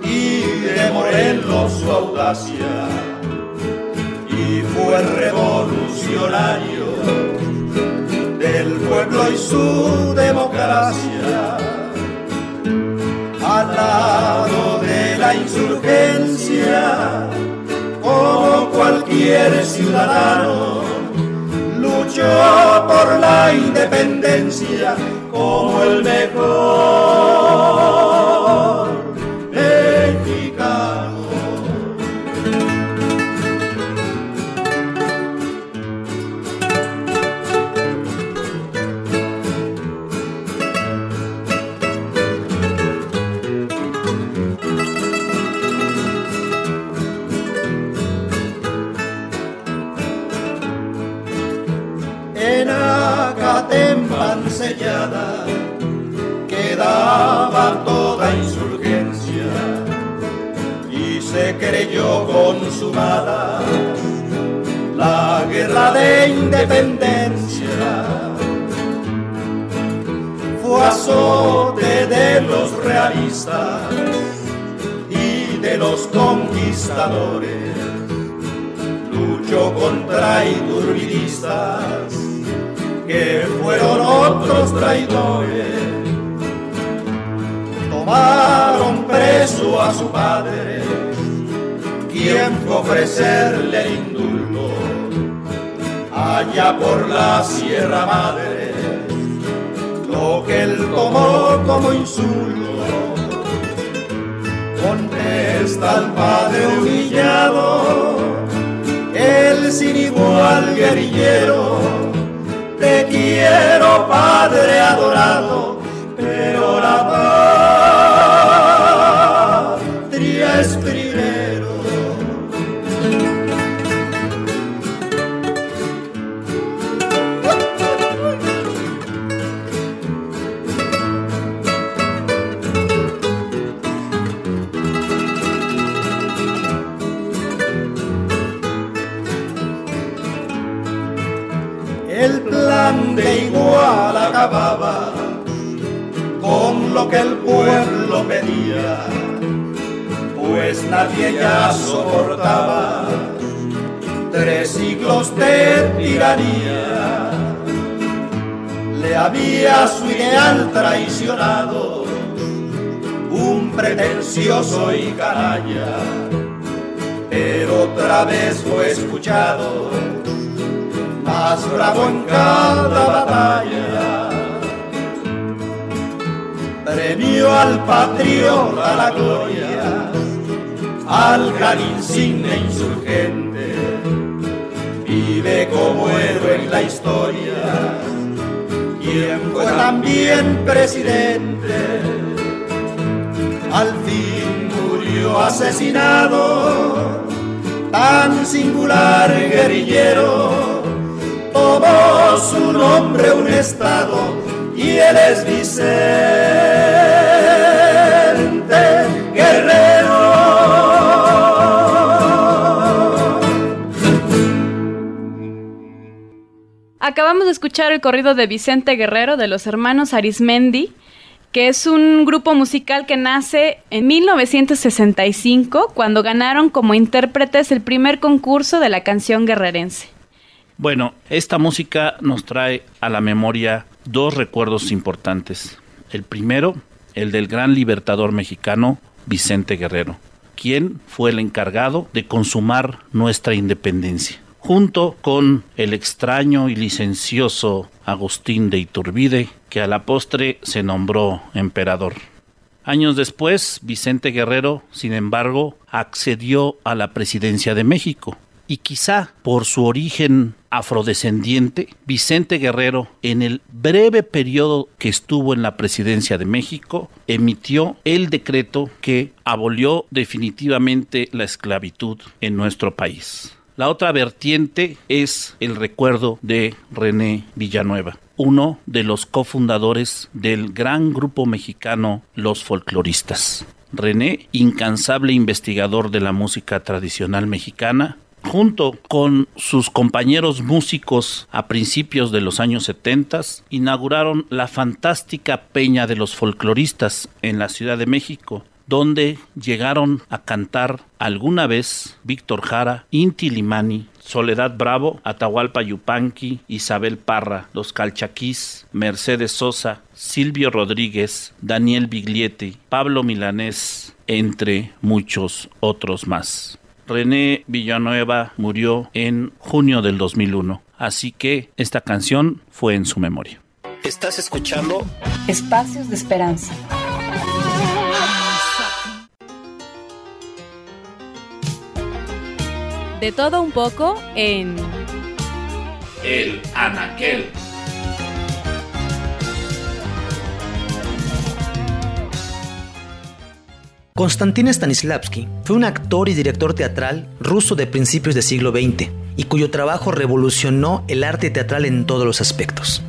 y de Morelos su audacia, y fue revolucionario del pueblo y su democracia al lado de la insurgencia, como cualquier ciudadano, luchó por la independencia como el mejor mirada quedaba toda insurgencia y se creyó consumada la guerra de independencia. Fue azote de los realistas y de los conquistadores, luchó contra iturbidistas que fueron otros traidores. Tomaron preso a su padre, quien fue ofrecerle indulto allá por la Sierra Madre, lo que él tomó como insulto. Contesta al padre humillado, el sin igual guerrillero te quiero, Padre adorado, con lo que el pueblo pedía, pues nadie ya soportaba tres siglos de tiranía. Le había su ideal traicionado un pretencioso y canalla, pero otra vez fue escuchado más bravo en cada batalla. Premio al patriota la gloria, al gran insigne insurgente, vive como héroe en la historia, quien fue también presidente. Al fin murió asesinado, tan singular guerrillero tomó su nombre un estado y él es Vicente Guerrero. Acabamos de escuchar el corrido de Vicente Guerrero de los hermanos Arismendi, que es un grupo musical que nace en 1965 cuando ganaron como intérpretes el primer concurso de la canción guerrerense. Bueno, esta música nos trae a la memoria dos recuerdos importantes. El primero, el del gran libertador mexicano Vicente Guerrero, quien fue el encargado de consumar nuestra independencia, junto con el extraño y licencioso Agustín de Iturbide, que a la postre se nombró emperador. Años después, Vicente Guerrero, sin embargo, accedió a la presidencia de México y quizá por su origen afrodescendiente, Vicente Guerrero, en el breve periodo que estuvo en la presidencia de México, emitió el decreto que abolió definitivamente la esclavitud en nuestro país. La otra vertiente es el recuerdo de René Villanueva, uno de los cofundadores del gran grupo mexicano Los Folcloristas. René, incansable investigador de la música tradicional mexicana, junto con sus compañeros músicos a principios de los años 70, inauguraron la fantástica Peña de los Folcloristas en la Ciudad de México, donde llegaron a cantar alguna vez Víctor Jara, Inti Limani, Soledad Bravo, Atahualpa Yupanqui, Isabel Parra, Los Calchaquís, Mercedes Sosa, Silvio Rodríguez, Daniel Biglietti, Pablo Milanés, entre muchos otros más. René Villanueva murió en junio del 2001, así que esta canción fue en su memoria. Estás escuchando Espacios de Esperanza. De todo un poco en El Anaquel. Konstantin Stanislavski fue un actor y director teatral ruso de principios del siglo XX y cuyo trabajo revolucionó el arte teatral en todos los aspectos.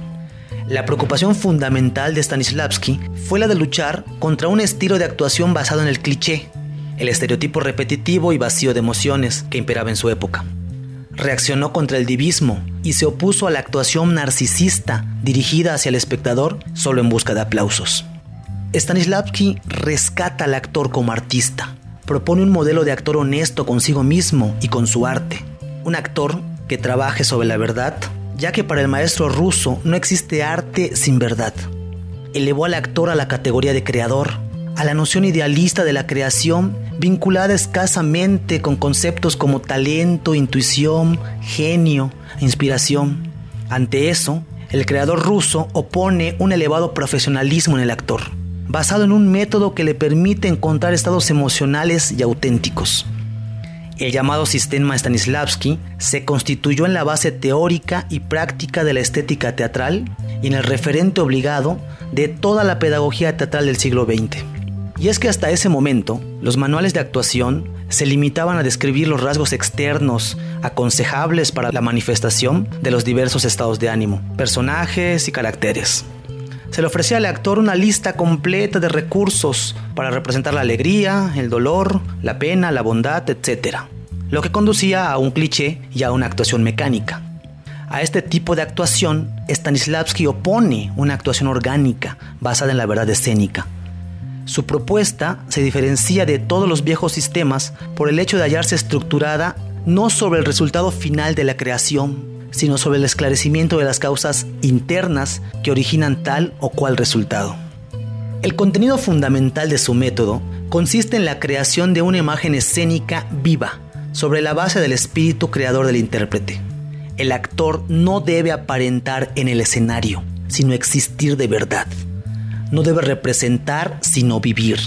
La preocupación fundamental de Stanislavski fue la de luchar contra un estilo de actuación basado en el cliché, el estereotipo repetitivo y vacío de emociones que imperaba en su época. Reaccionó contra el divismo y se opuso a la actuación narcisista dirigida hacia el espectador solo en busca de aplausos. Stanislavski rescata al actor como artista, propone un modelo de actor honesto consigo mismo y con su arte, un actor que trabaje sobre la verdad, ya que para el maestro ruso no existe arte sin verdad. Elevó al actor a la categoría de creador, a la noción idealista de la creación vinculada escasamente con conceptos como talento, intuición, genio e inspiración. Ante eso, el creador ruso opone un elevado profesionalismo en el actor, basado en un método que le permite encontrar estados emocionales y auténticos. El llamado sistema Stanislavski se constituyó en la base teórica y práctica de la estética teatral y en el referente obligado de toda la pedagogía teatral del siglo XX. Y es que hasta ese momento, los manuales de actuación se limitaban a describir los rasgos externos aconsejables para la manifestación de los diversos estados de ánimo, personajes y caracteres. Se le ofrecía al actor una lista completa de recursos para representar la alegría, el dolor, la pena, la bondad, etc. Lo que conducía a un cliché y a una actuación mecánica. A este tipo de actuación, Stanislavski opone una actuación orgánica basada en la verdad escénica. Su propuesta se diferencia de todos los viejos sistemas por el hecho de hallarse estructurada no sobre el resultado final de la creación, sino sobre el esclarecimiento de las causas internas que originan tal o cual resultado. El contenido fundamental de su método consiste en la creación de una imagen escénica viva, sobre la base del espíritu creador del intérprete. El actor no debe aparentar en el escenario, sino existir de verdad. No debe representar, sino vivir,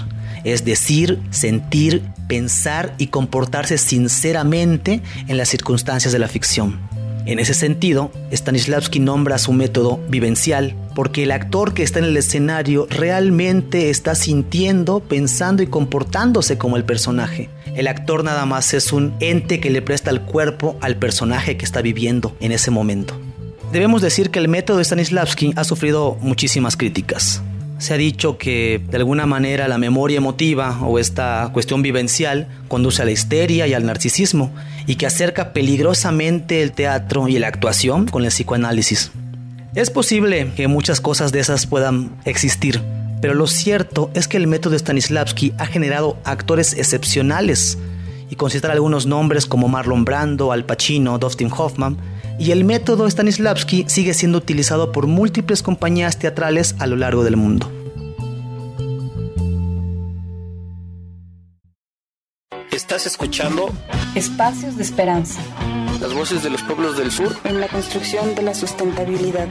es decir, sentir, pensar y comportarse sinceramente en las circunstancias de la ficción. En ese sentido, Stanislavski nombra su método vivencial, porque el actor que está en el escenario realmente está sintiendo, pensando y comportándose como el personaje. El actor nada más es un ente que le presta el cuerpo al personaje que está viviendo en ese momento. Debemos decir que el método de Stanislavski ha sufrido muchísimas críticas. Se ha dicho que de alguna manera la memoria emotiva o esta cuestión vivencial conduce a la histeria y al narcisismo y que acerca peligrosamente el teatro y la actuación con el psicoanálisis. Es posible que muchas cosas de esas puedan existir, pero lo cierto es que el método de Stanislavski ha generado actores excepcionales y con algunos nombres como Marlon Brando, Al Pacino, Dustin Hoffman, y el método Stanislavski sigue siendo utilizado por múltiples compañías teatrales a lo largo del mundo. Estás escuchando Espacios de Esperanza. Las voces de los pueblos del sur En la construcción de la sustentabilidad.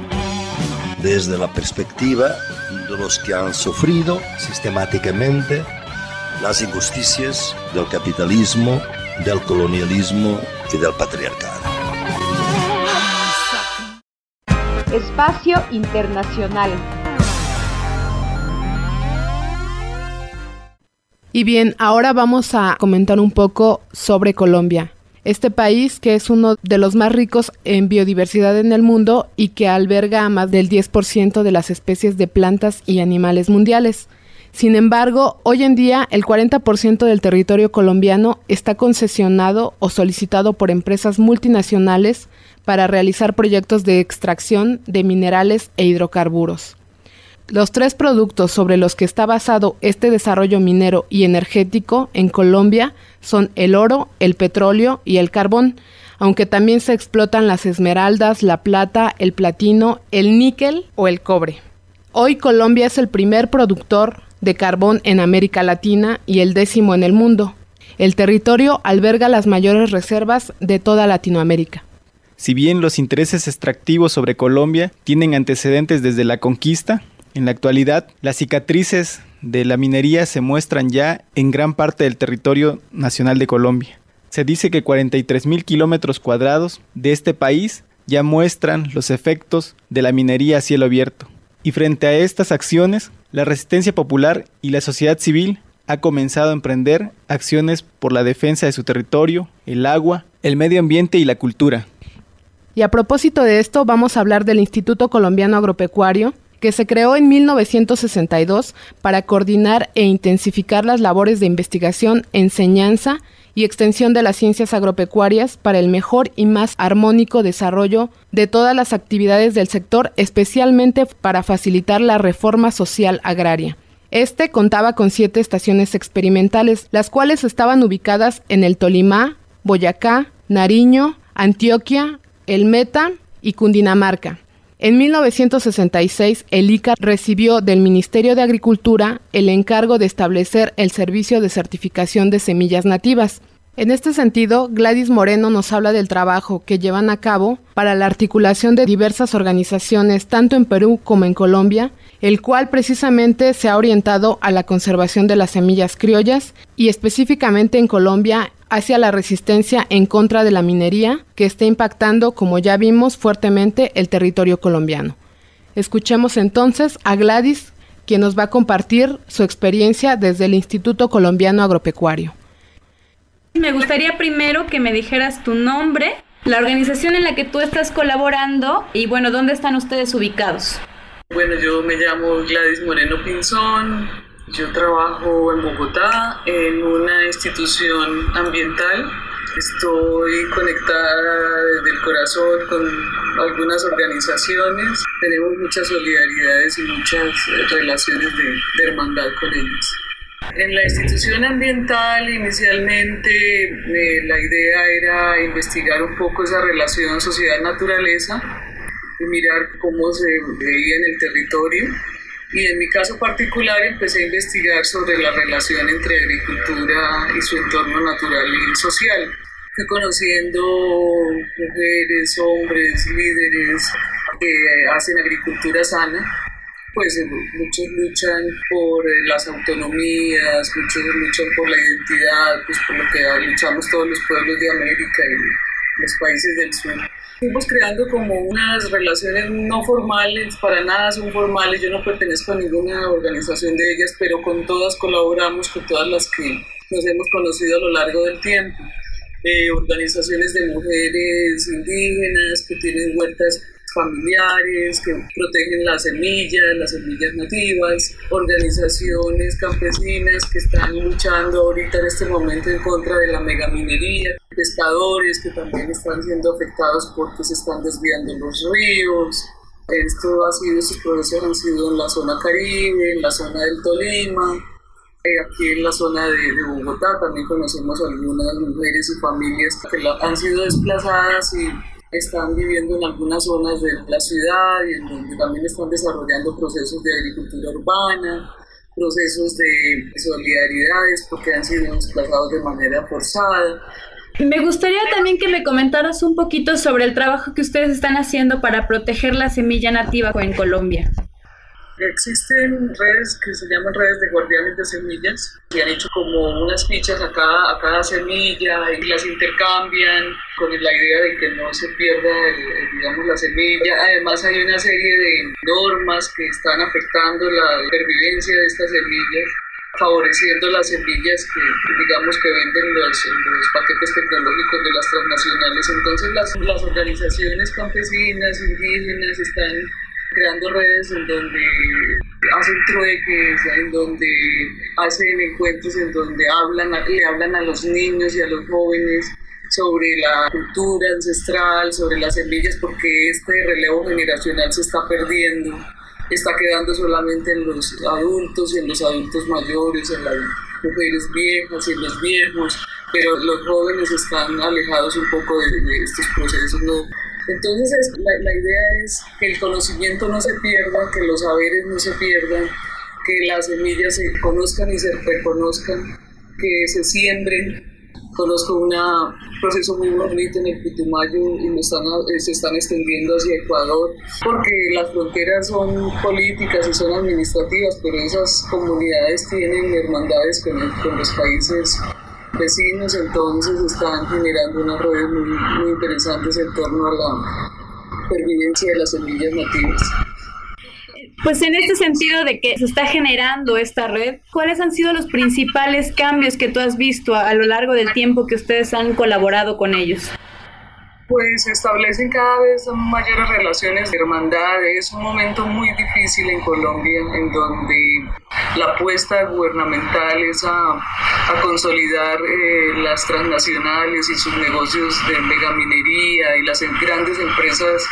desde la perspectiva de los que han sufrido sistemáticamente las injusticias del capitalismo, del colonialismo y del patriarcado. Espacio Internacional. Y bien, ahora vamos a comentar un poco sobre Colombia. Este país que es uno de los más ricos en biodiversidad en el mundo y que alberga más del 10% de las especies de plantas y animales mundiales. Sin embargo, hoy en día el 40% del territorio colombiano está concesionado o solicitado por empresas multinacionales para realizar proyectos de extracción de minerales e hidrocarburos. Los tres productos sobre los que está basado este desarrollo minero y energético en Colombia son el oro, el petróleo y el carbón, aunque también se explotan las esmeraldas, la plata, el platino, el níquel o el cobre. Hoy Colombia es el primer productor de carbón en América Latina y el décimo en el mundo. El territorio alberga las mayores reservas de toda Latinoamérica. Si bien los intereses extractivos sobre Colombia tienen antecedentes desde la conquista, en la actualidad las cicatrices de la minería se muestran ya en gran parte del territorio nacional de Colombia. Se dice que 43 mil kilómetros cuadrados de este país ya muestran los efectos de la minería a cielo abierto. Y frente a estas acciones, la resistencia popular y la sociedad civil ha comenzado a emprender acciones por la defensa de su territorio, el agua, el medio ambiente y la cultura. Y a propósito de esto, vamos a hablar del Instituto Colombiano Agropecuario, que se creó en 1962 para coordinar e intensificar las labores de investigación, enseñanza y extensión de las ciencias agropecuarias para el mejor y más armónico desarrollo de todas las actividades del sector, especialmente para facilitar la reforma social agraria. Este contaba con siete estaciones experimentales, las cuales estaban ubicadas en el Tolima, Boyacá, Nariño, Antioquia, El Meta y Cundinamarca. En 1966, el ICA recibió del Ministerio de Agricultura el encargo de establecer el servicio de certificación de semillas nativas. En este sentido, Gladys Moreno nos habla del trabajo que llevan a cabo para la articulación de diversas organizaciones tanto en Perú como en Colombia, el cual precisamente se ha orientado a la conservación de las semillas criollas y específicamente en Colombia hacia la resistencia en contra de la minería que está impactando, como ya vimos, fuertemente el territorio colombiano. Escuchemos entonces a Gladys, quien nos va a compartir su experiencia desde el Instituto Colombiano Agropecuario. Me gustaría primero que me dijeras tu nombre, la organización en la que tú estás colaborando y bueno, ¿dónde están ustedes ubicados? Bueno, yo me llamo Gladys Moreno Pinzón, yo trabajo en Bogotá en una institución ambiental. Estoy conectada desde el corazón con algunas organizaciones. Tenemos muchas solidaridades y muchas relaciones de, de hermandad con ellas. En la institución ambiental inicialmente eh, la idea era investigar un poco esa relación sociedad-naturaleza y mirar cómo se veía en el territorio y en mi caso particular empecé a investigar sobre la relación entre agricultura y su entorno natural y social. Fui conociendo mujeres, hombres, líderes que hacen agricultura sana. Pues muchos luchan por las autonomías, muchos luchan por la identidad, pues por lo que luchamos todos los pueblos de América y los países del sur. Fuimos creando como unas relaciones no formales, para nada son formales, yo no pertenezco a ninguna organización de ellas, pero con todas colaboramos, con todas las que nos hemos conocido a lo largo del tiempo. Eh, organizaciones de mujeres indígenas que tienen huertas familiares, que protegen las semillas, las semillas nativas, organizaciones campesinas que están luchando ahorita en este momento en contra de la megaminería, pescadores que también están siendo afectados porque se están desviando los ríos. Esto ha sido, estos procesos han sido en la zona caribe, en la zona del Tolima, eh, aquí en la zona de, de, Bogotá también conocemos algunas mujeres y familias que la, han sido desplazadas y están viviendo en algunas zonas de la ciudad y en donde también están desarrollando procesos de agricultura urbana, procesos de solidaridades porque han sido desplazados de manera forzada. Me gustaría también que me comentaras un poquito sobre el trabajo que ustedes están haciendo para proteger la semilla nativa en Colombia. Existen redes que se llaman redes de guardianes de semillas que han hecho como unas fichas a cada, a cada semilla y las intercambian con la idea de que no se pierda, el, digamos, la semilla. Además hay una serie de normas que están afectando la pervivencia de estas semillas favoreciendo las semillas que digamos que venden los, paquetes tecnológicos de las transnacionales. Entonces las organizaciones campesinas, indígenas están creando redes en donde hacen trueques, en donde hacen encuentros, en donde hablan, le hablan a los niños y a los jóvenes sobre la cultura ancestral, sobre las semillas, porque este relevo generacional se está perdiendo, está quedando solamente en los adultos en los adultos mayores, en las mujeres viejas y en los viejos, pero los jóvenes están alejados un poco de, de estos procesos. ¿no? Entonces la, la, idea es que el conocimiento no se pierda, que los saberes no se pierdan, que las semillas se conozcan y se reconozcan, que se siembren. Conozco un proceso muy bonito en el Putumayo y se están extendiendo hacia Ecuador, porque las fronteras son políticas y son administrativas, pero esas comunidades tienen hermandades con los países vecinos, entonces están generando unas redes muy, muy interesantes en torno a la pervivencia de las semillas nativas. Pues en este sentido de que se está generando esta red, ¿cuáles han sido los principales cambios que tú has visto a, a lo largo del tiempo que ustedes han colaborado con ellos? Pues se establecen cada vez mayores relaciones de hermandad. Es un momento muy difícil en Colombia en donde la apuesta gubernamental es a, consolidar eh, las transnacionales y sus negocios de megaminería y las grandes empresas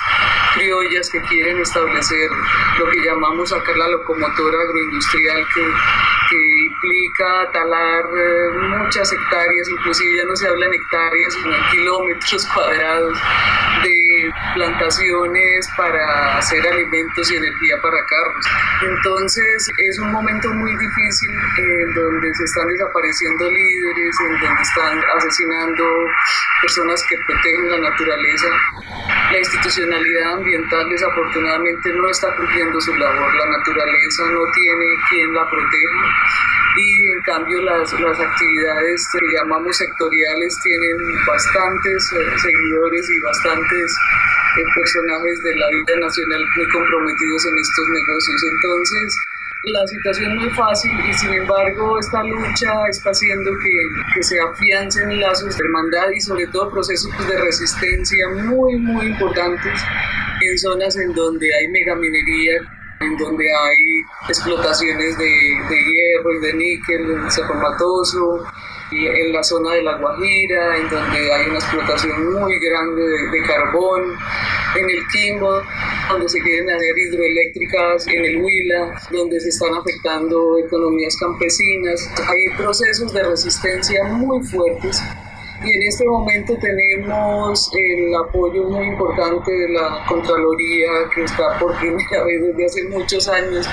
criollas que quieren establecer lo que llamamos acá la locomotora agroindustrial que implica talar eh, muchas hectáreas, inclusive ya no se habla en hectáreas, sino kilómetros cuadrados de plantaciones para hacer alimentos y energía para carros. Entonces es un momento muy difícil en donde se están desapareciendo líderes, en donde están asesinando personas que protegen la naturaleza. La institucionalidad ambiental desafortunadamente no está cumpliendo su labor, la naturaleza no tiene quien la proteja y en cambio las, las actividades que llamamos sectoriales tienen bastantes eh, seguidores y bastantes eh, personajes de la vida nacional muy comprometidos en estos negocios. Entonces, la situación no es fácil y sin embargo esta lucha está haciendo que, que, se afiancen lazos de hermandad y sobre todo procesos de resistencia muy muy importantes en zonas en donde hay megaminería en donde hay explotaciones de, de hierro y de níquel en Cerro Matoso, y en la zona de La Guajira, en donde hay una explotación muy grande de, de, carbón, en el Quimbo, donde se quieren hacer hidroeléctricas, en el Huila, donde se están afectando economías campesinas. Hay procesos de resistencia muy fuertes y en este momento tenemos el apoyo muy importante de la Contraloría que está por primera vez desde hace muchos años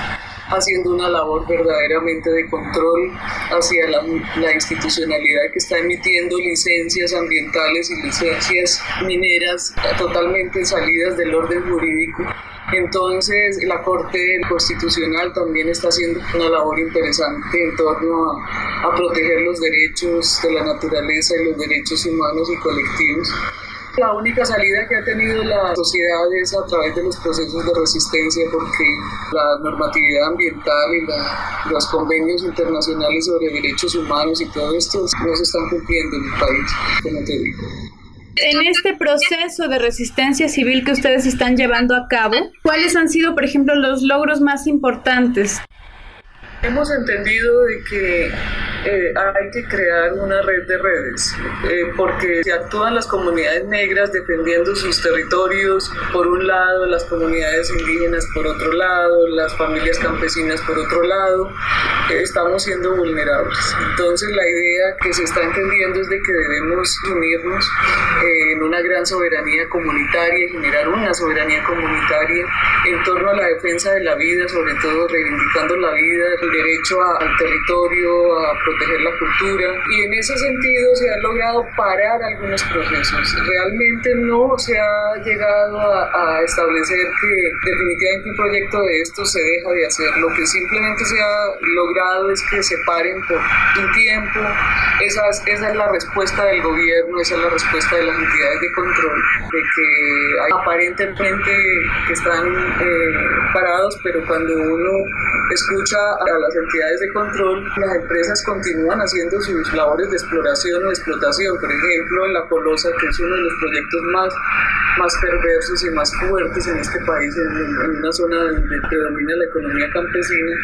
haciendo una labor verdaderamente de control hacia la, la, institucionalidad que está emitiendo licencias ambientales y licencias mineras totalmente salidas del orden jurídico. Entonces, la Corte Constitucional también está haciendo una labor interesante en torno a, a proteger los derechos de la naturaleza y los derechos humanos y colectivos. La única salida que ha tenido la sociedad es a través de los procesos de resistencia porque la normatividad ambiental y la, los convenios internacionales sobre derechos humanos y todo esto no se están cumpliendo en el país, como te digo. En este proceso de resistencia civil que ustedes están llevando a cabo, ¿cuáles han sido, por ejemplo, los logros más importantes? Hemos entendido de que eh, hay que crear una red de redes, eh, porque si actúan las comunidades negras defendiendo sus territorios, por un lado, las comunidades indígenas por otro lado, las familias campesinas por otro lado, eh, estamos siendo vulnerables. Entonces la idea que se está entendiendo es de que debemos unirnos en una gran soberanía comunitaria, generar una soberanía comunitaria en torno a la defensa de la vida, sobre todo reivindicando la vida, el derecho a, al territorio, a proteger la cultura y en ese sentido se han logrado parar algunos procesos. Realmente no se ha llegado a, a, establecer que definitivamente un proyecto de esto se deja de hacer. Lo que simplemente se ha logrado es que se paren por un tiempo. Esa es, esa es la respuesta del gobierno, esa es la respuesta de las entidades de control, de que hay aparentemente que están eh, parados, pero cuando uno escucha a las entidades de control, las empresas continúan haciendo sus labores de exploración o explotación. Por ejemplo, en La Colosa, que es uno de los proyectos más, más perversos y más fuertes en este país, en, en una zona donde predomina la economía campesina,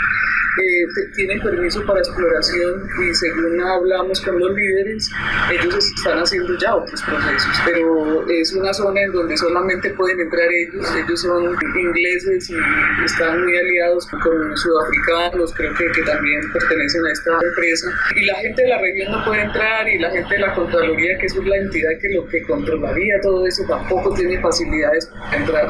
eh, tienen permiso para exploración y según hablamos con los líderes, ellos están haciendo ya otros procesos, pero es una zona en donde solamente pueden entrar ellos, ellos son ingleses y están muy aliados con sudafricanos, creo que, que también pertenecen a esta empresa, y la gente de la región no puede entrar y la gente de la Contraloría, que es la entidad que lo que controlaría todo eso, tampoco tiene facilidades para entrar.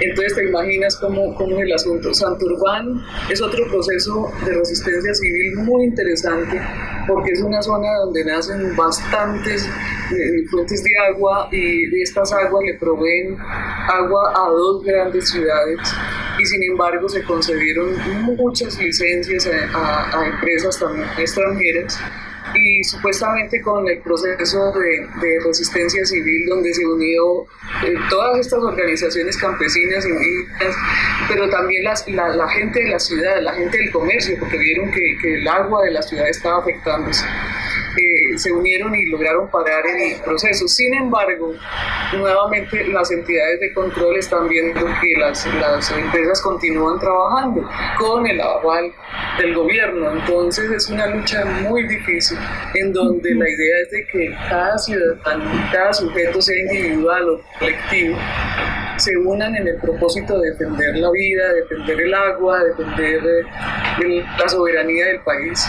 Entonces te imaginas cómo, cómo es el asunto. Santurbán es otro proceso de resistencia civil muy interesante porque es una zona donde nacen bastantes eh, fuentes de agua y de estas aguas le proveen agua a dos grandes ciudades y sin embargo se concedieron muchas licencias a, a, a empresas también extranjeras y supuestamente con el proceso de, resistencia civil donde se unió eh, todas estas organizaciones campesinas, indígenas, pero también las, la, la, gente de la ciudad, la gente del comercio, porque vieron que, que, el agua de la ciudad estaba afectándose. Se unieron y lograron parar el proceso. Sin embargo, nuevamente las entidades de control están viendo que las, las empresas continúan trabajando con el aval del gobierno. Entonces es una lucha muy difícil en donde la idea es de que cada ciudadano, cada sujeto sea individual o colectivo, se unan en el propósito de defender la vida, defender el agua, defender eh, la soberanía del país.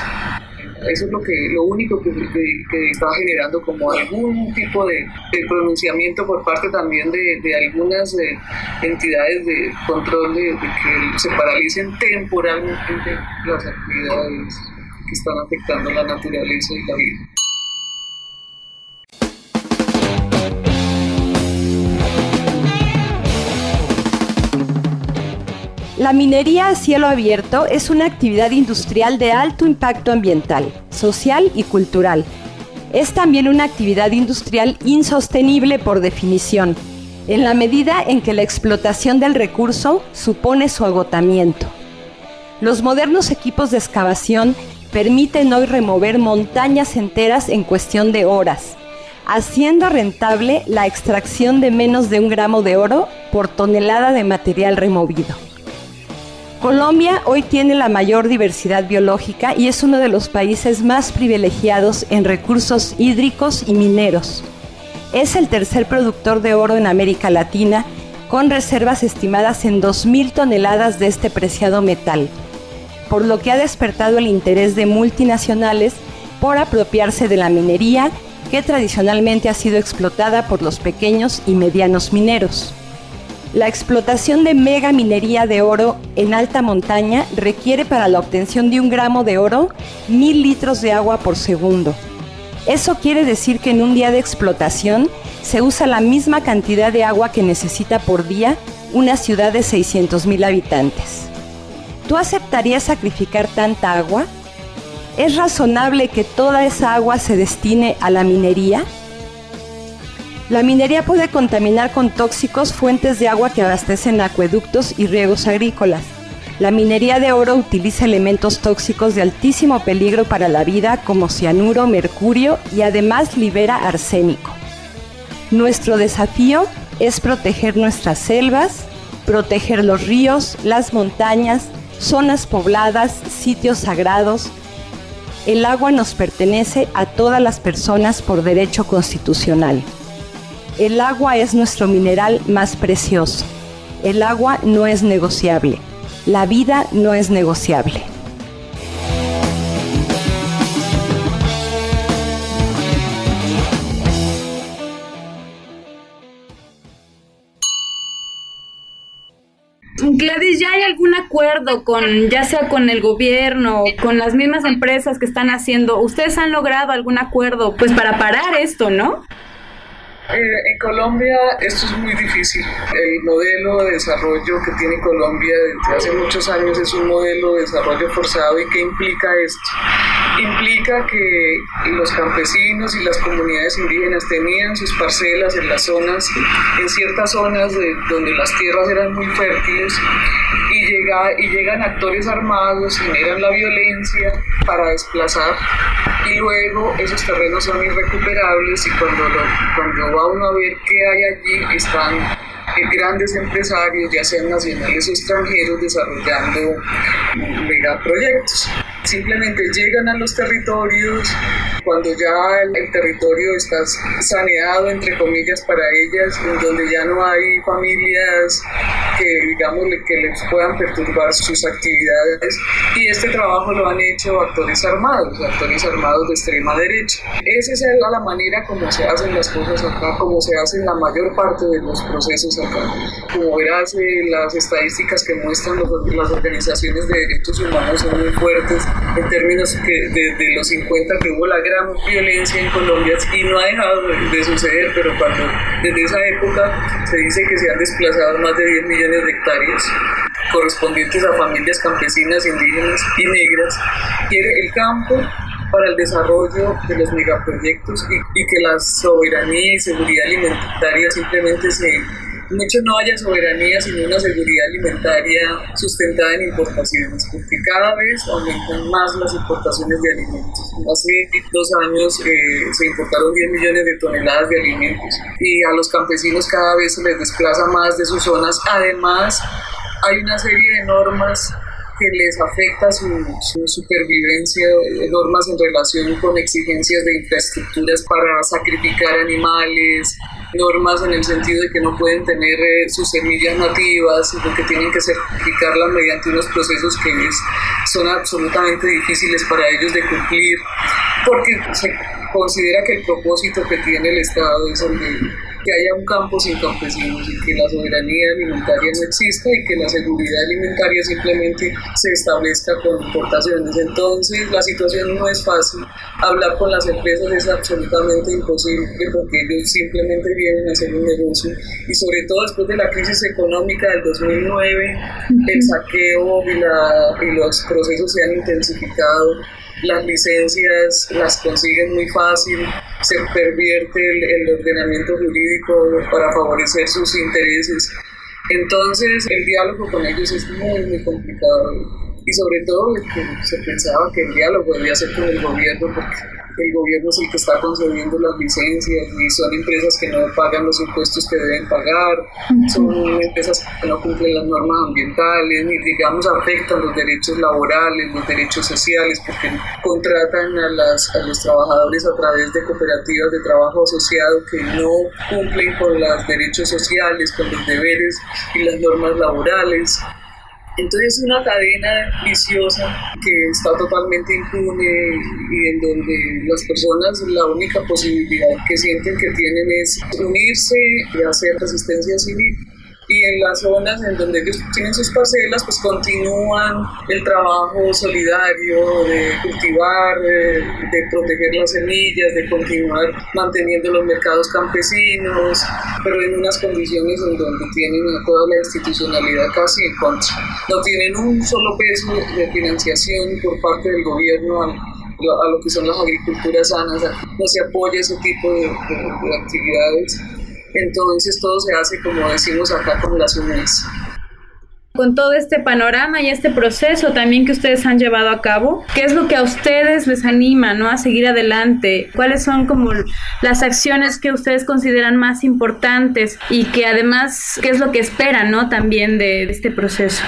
Eso es lo que lo único que, que- que está generando como algún tipo de, pronunciamiento por parte también de, de algunas eh, entidades de control de que se paralicen temporalmente las actividades que están afectando la naturaleza y la vida. La minería a cielo abierto es una actividad industrial de alto impacto ambiental, social y cultural. Es también una actividad industrial insostenible por definición, en la medida en que la explotación del recurso supone su agotamiento. Los modernos equipos de excavación permiten hoy remover montañas enteras en cuestión de horas, haciendo rentable la extracción de menos de un gramo de oro por tonelada de material removido. Colombia hoy tiene la mayor diversidad biológica y es uno de los países más privilegiados en recursos hídricos y mineros. Es el tercer productor de oro en América Latina, con reservas estimadas en 2.000 toneladas de este preciado metal, por lo que ha despertado el interés de multinacionales por apropiarse de la minería que tradicionalmente ha sido explotada por los pequeños y medianos mineros. La explotación de mega minería de oro en alta montaña requiere para la obtención de un gramo de oro mil litros de agua por segundo. Eso quiere decir que en un día de explotación se usa la misma cantidad de agua que necesita por día una ciudad de 600 mil habitantes. ¿Tú aceptarías sacrificar tanta agua? ¿Es razonable que toda esa agua se destine a la minería? La minería puede contaminar con tóxicos fuentes de agua que abastecen acueductos y riegos agrícolas. La minería de oro utiliza elementos tóxicos de altísimo peligro para la vida como cianuro, mercurio y además libera arsénico. Nuestro desafío es proteger nuestras selvas, proteger los ríos, las montañas, zonas pobladas, sitios sagrados. El agua nos pertenece a todas las personas por derecho constitucional. El agua es nuestro mineral más precioso. El agua no es negociable. La vida no es negociable. Gladys, ¿ya hay algún acuerdo con, ya sea con el gobierno, con las mismas empresas que están haciendo? ¿Ustedes han logrado algún acuerdo, pues, para parar esto, no? Eh, en Colombia esto es muy difícil. El modelo de desarrollo que tiene Colombia desde hace muchos años es un modelo de desarrollo forzado y ¿qué implica esto? Implica que los campesinos y las comunidades indígenas tenían sus parcelas en las zonas, en ciertas zonas de- donde las tierras eran muy fértiles y, llega, y llegan actores armados, generan la violencia para desplazar y luego esos terrenos son irrecuperables y cuando, lo- cuando va uno a ver qué hay allí están grandes empresarios, ya sean nacionales o extranjeros, desarrollando megaproyectos. Simplemente llegan a los territorios, cuando ya el, territorio está saneado, entre comillas, para ellas, en donde ya no hay familias que, digamos, que les puedan perturbar sus actividades. Y este trabajo lo han hecho actores armados, actores armados de extrema derecha. Esa es la manera como se hacen las cosas acá, como se hacen la mayor parte de los procesos acá. Como verás, eh, las estadísticas que muestran las organizaciones de derechos humanos son muy fuertes en términos que desde los 50 que hubo la gran violencia en Colombia y no ha dejado de, de suceder, pero cuando desde esa época se dice que se han desplazado más de 10 millones de hectáreas correspondientes a familias campesinas, indígenas y negras, quiere el campo para el desarrollo de los megaproyectos y, y que la soberanía y seguridad alimentaria simplemente se, mucho no haya soberanía, sino una seguridad alimentaria sustentada en importaciones, porque cada vez aumentan más las importaciones de alimentos. Hace dos años eh, se importaron 10 millones de toneladas de alimentos y a los campesinos cada vez se les desplaza más de sus zonas. Además, hay una serie de normas que les afecta su, su, supervivencia, normas en relación con exigencias de infraestructuras para sacrificar animales, normas en el sentido de que no pueden tener eh, sus semillas nativas, sino que tienen que certificarlas mediante unos procesos que es, son absolutamente difíciles para ellos de cumplir, porque se considera que el propósito que tiene el Estado es el de que haya un campo sin campesinos y que la soberanía alimentaria no exista y que la seguridad alimentaria simplemente se establezca con importaciones. Entonces la situación no es fácil. Hablar con las empresas es absolutamente imposible porque ellos simplemente vienen a hacer un negocio y sobre todo después de la crisis económica del 2009, el saqueo y, la, y los procesos se han intensificado las licencias las consiguen muy fácil, se pervierte el, el, ordenamiento jurídico para favorecer sus intereses. Entonces el diálogo con ellos es muy, muy complicado y sobre todo que se pensaba que el diálogo debía ser con el gobierno porque el gobierno es el que está concediendo las licencias y son empresas que no pagan los impuestos que deben pagar, son empresas que no cumplen las normas ambientales, ni digamos afectan los derechos laborales, los derechos sociales, porque contratan a, las, a los trabajadores a través de cooperativas de trabajo asociado que no cumplen con los derechos sociales, con los deberes y las normas laborales. Entonces es una cadena viciosa que está totalmente impune y en donde las personas la única posibilidad que sienten que tienen es unirse y hacer resistencia civil y en las zonas en donde ellos tienen sus parcelas, pues continúan el trabajo solidario de cultivar, de, de, proteger las semillas, de continuar manteniendo los mercados campesinos, pero en unas condiciones en donde tienen toda la institucionalidad casi en contra. No tienen un solo peso de financiación por parte del gobierno a, lo que son las agriculturas sanas, no se apoya ese tipo de, de, de actividades entonces todo se hace como decimos acá con las uñas. Con todo este panorama y este proceso también que ustedes han llevado a cabo, ¿qué es lo que a ustedes les anima ¿no? a seguir adelante? ¿Cuáles son como las acciones que ustedes consideran más importantes y que además, qué es lo que esperan ¿no? también de, de este proceso?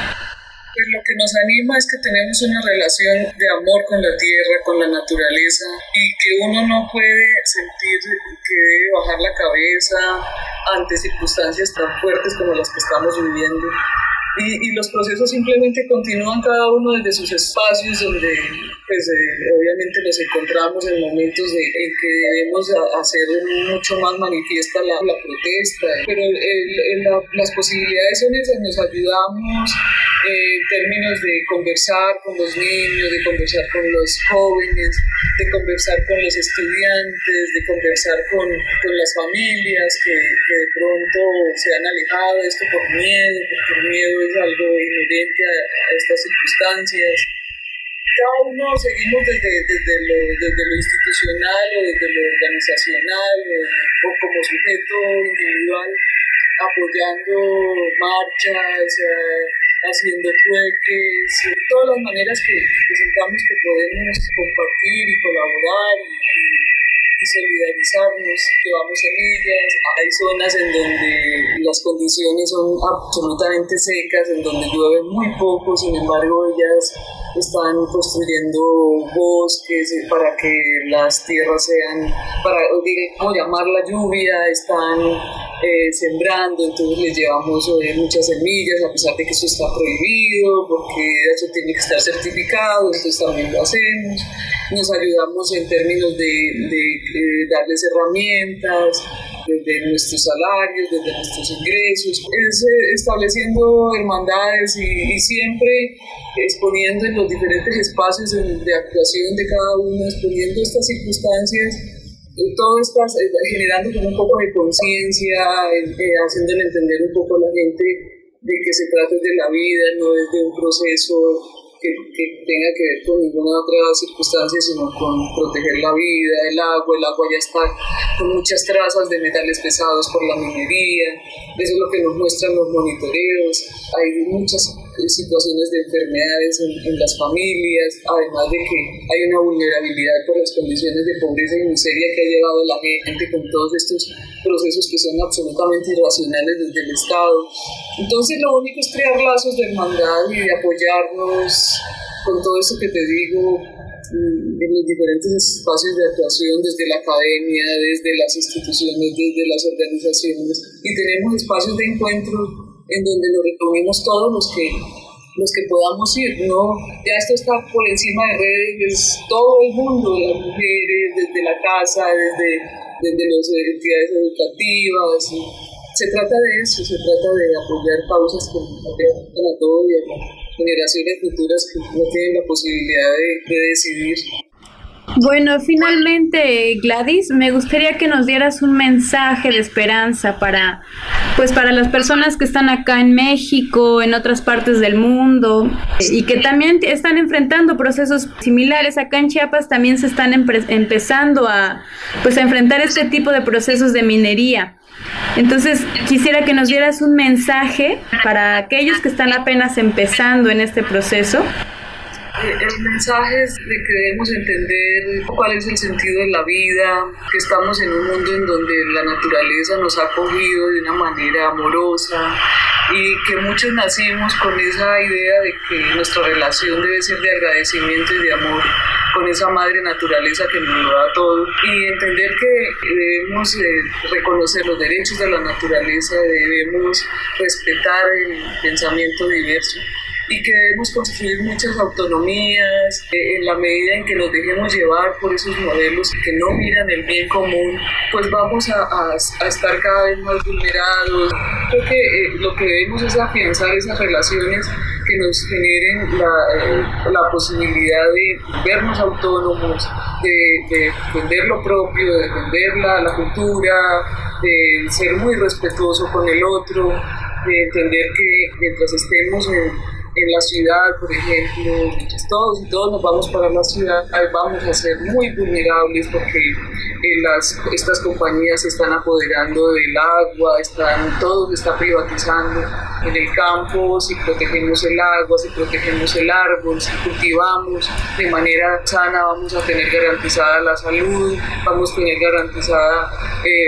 Pues lo que nos anima es que tenemos una relación de amor con la tierra, con la naturaleza y que uno no puede sentir que debe bajar la cabeza ante circunstancias tan fuertes como las que estamos viviendo. Y, y, los procesos simplemente continúan cada uno desde sus espacios donde pues eh, obviamente nos encontramos en momentos de, en que debemos hacer mucho más manifiesta la, protesta. Pero el, el, la, las posibilidades son esas. Nos ayudamos eh, en términos de conversar con los niños de conversar con los jóvenes de conversar con los estudiantes de conversar con, con las familias que, de pronto se han alejado de esto por miedo el miedo es algo inherente a, a estas circunstancias. Cada uno seguimos desde, desde, lo, desde lo institucional o desde lo organizacional o, como sujeto individual apoyando marchas, haciendo trueques, todas las maneras que, que sentamos que podemos compartir y colaborar y solidarizarnos, llevamos semillas, hay zonas en donde las condiciones son absolutamente secas, en donde llueve muy poco, sin embargo ellas están construyendo bosques para que las tierras sean, para, digamos, llamar la lluvia, están eh, sembrando, entonces les llevamos eh, muchas semillas, a pesar de que eso está prohibido, porque eso tiene que estar certificado, entonces también lo hacemos. Nos ayudamos en términos de, de, de darles herramientas, desde nuestros salarios, desde nuestros ingresos, es eh, estableciendo hermandades y, siempre exponiendo en los diferentes espacios de actuación de cada uno, exponiendo estas circunstancias todo está eh, generando un poco de conciencia, eh, haciéndole entender un poco a la gente de que se trata de la vida, no es de un proceso que, que tenga que ver con ninguna otra circunstancia, sino con proteger la vida, el agua. El agua ya está con muchas trazas de metales pesados por la minería. Eso es lo que nos muestran los monitoreos. Hay muchas situaciones de enfermedades en, en, las familias, además de que hay una vulnerabilidad por las condiciones de pobreza y miseria que ha llevado a la gente con todos estos procesos que son absolutamente irracionales desde el Estado. Entonces lo único es crear lazos de hermandad y de apoyarnos con todo eso que te digo en los diferentes espacios de actuación, desde la academia, desde las instituciones, desde las organizaciones, y tenemos espacios de encuentro en donde nos reunimos todos los que los que podamos ir, ¿no? Ya esto está por encima de redes, todo el mundo, las mujeres, desde la casa, desde, desde las entidades educativas. Se trata de eso, se trata de apoyar causas que afectan a todos y a generaciones futuras que no tienen la posibilidad de decidir bueno, finalmente, Gladys, me gustaría que nos dieras un mensaje de esperanza para, pues, para las personas que están acá en México, en otras partes del mundo, y que también están enfrentando procesos similares. Acá en Chiapas también se están empezando a, pues, a enfrentar este tipo de procesos de minería. Entonces, quisiera que nos dieras un mensaje para aquellos que están apenas empezando en este proceso el mensaje es de que debemos entender cuál es el sentido de la vida, que estamos en un mundo en donde la naturaleza nos ha acogido de una manera amorosa y que muchos nacimos con esa idea de que nuestra relación debe ser de agradecimiento y de amor con esa madre naturaleza que nos da todo. Y entender que debemos eh, reconocer los derechos de la naturaleza, debemos respetar el pensamiento diverso y que debemos construir muchas autonomías eh, en la medida en que nos dejemos llevar por esos modelos que no miran el bien común, pues vamos a, a, estar cada vez más vulnerados. Creo que eh, lo que debemos es afianzar esas relaciones que nos generen la, eh, la posibilidad de vernos autónomos, de, de, defender lo propio, de defender la, la cultura, de ser muy respetuoso con el otro, de entender que mientras estemos en en la ciudad, por ejemplo, todos y todos nos vamos para la ciudad, vamos a ser muy vulnerables porque eh, las, estas compañías se están apoderando del agua, están, todo se está privatizando en el campo, si protegemos el agua, si protegemos el árbol, si cultivamos de manera sana, vamos a tener garantizada la salud, vamos a tener garantizada eh,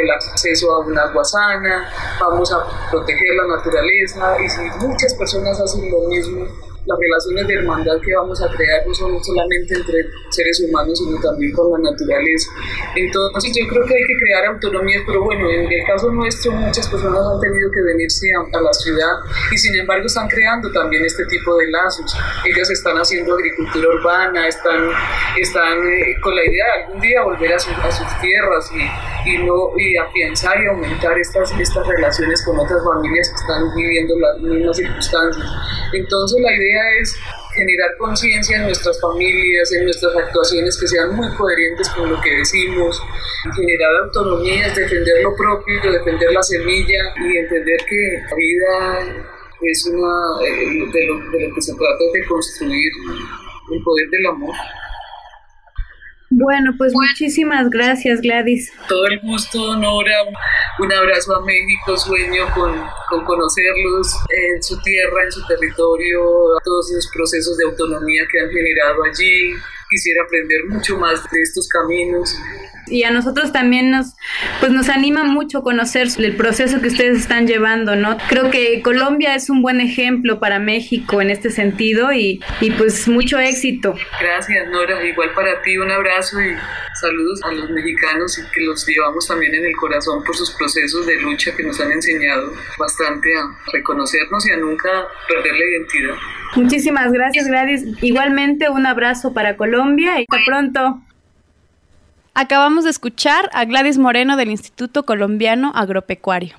el acceso a un agua sana, vamos a proteger la naturaleza y si muchas personas hacen lo mismo, las relaciones de hermandad que vamos a crear no son solamente entre seres humanos, sino también con la naturaleza. Entonces yo creo que hay que crear autonomía, pero bueno, en el caso nuestro muchas personas han tenido que venirse a, a la ciudad y sin embargo están creando también este tipo de lazos. Ellas están haciendo agricultura urbana, están, están eh, con la idea de algún día volver a, su, a sus tierras y, y, no, y afianzar y aumentar estas, estas relaciones con otras familias que están viviendo las mismas circunstancias. Entonces la idea es generar conciencia en nuestras familias, en nuestras actuaciones que sean muy coherentes con lo que decimos, generar autonomías, defender lo propio, defender la semilla y entender que la vida es una eh, de lo, de lo que se trata de construir el poder del amor. Bueno, pues muchísimas gracias, Gladys. Todo el gusto, Nora. Un abrazo a México, sueño con, con conocerlos en su tierra, en su territorio, todos esos procesos de autonomía que han generado allí. Quisiera aprender mucho más de estos caminos y a nosotros también nos pues nos anima mucho conocer el proceso que ustedes están llevando, ¿no? Creo que Colombia es un buen ejemplo para México en este sentido y, y pues mucho éxito. Gracias, Nora. Igual para ti un abrazo y saludos a los mexicanos y que los llevamos también en el corazón por sus procesos de lucha que nos han enseñado bastante a reconocernos y a nunca perder la identidad. Muchísimas gracias, Gladys. Igualmente un abrazo para Colombia y hasta pronto. Acabamos de escuchar a Gladys Moreno del Instituto Colombiano Agropecuario.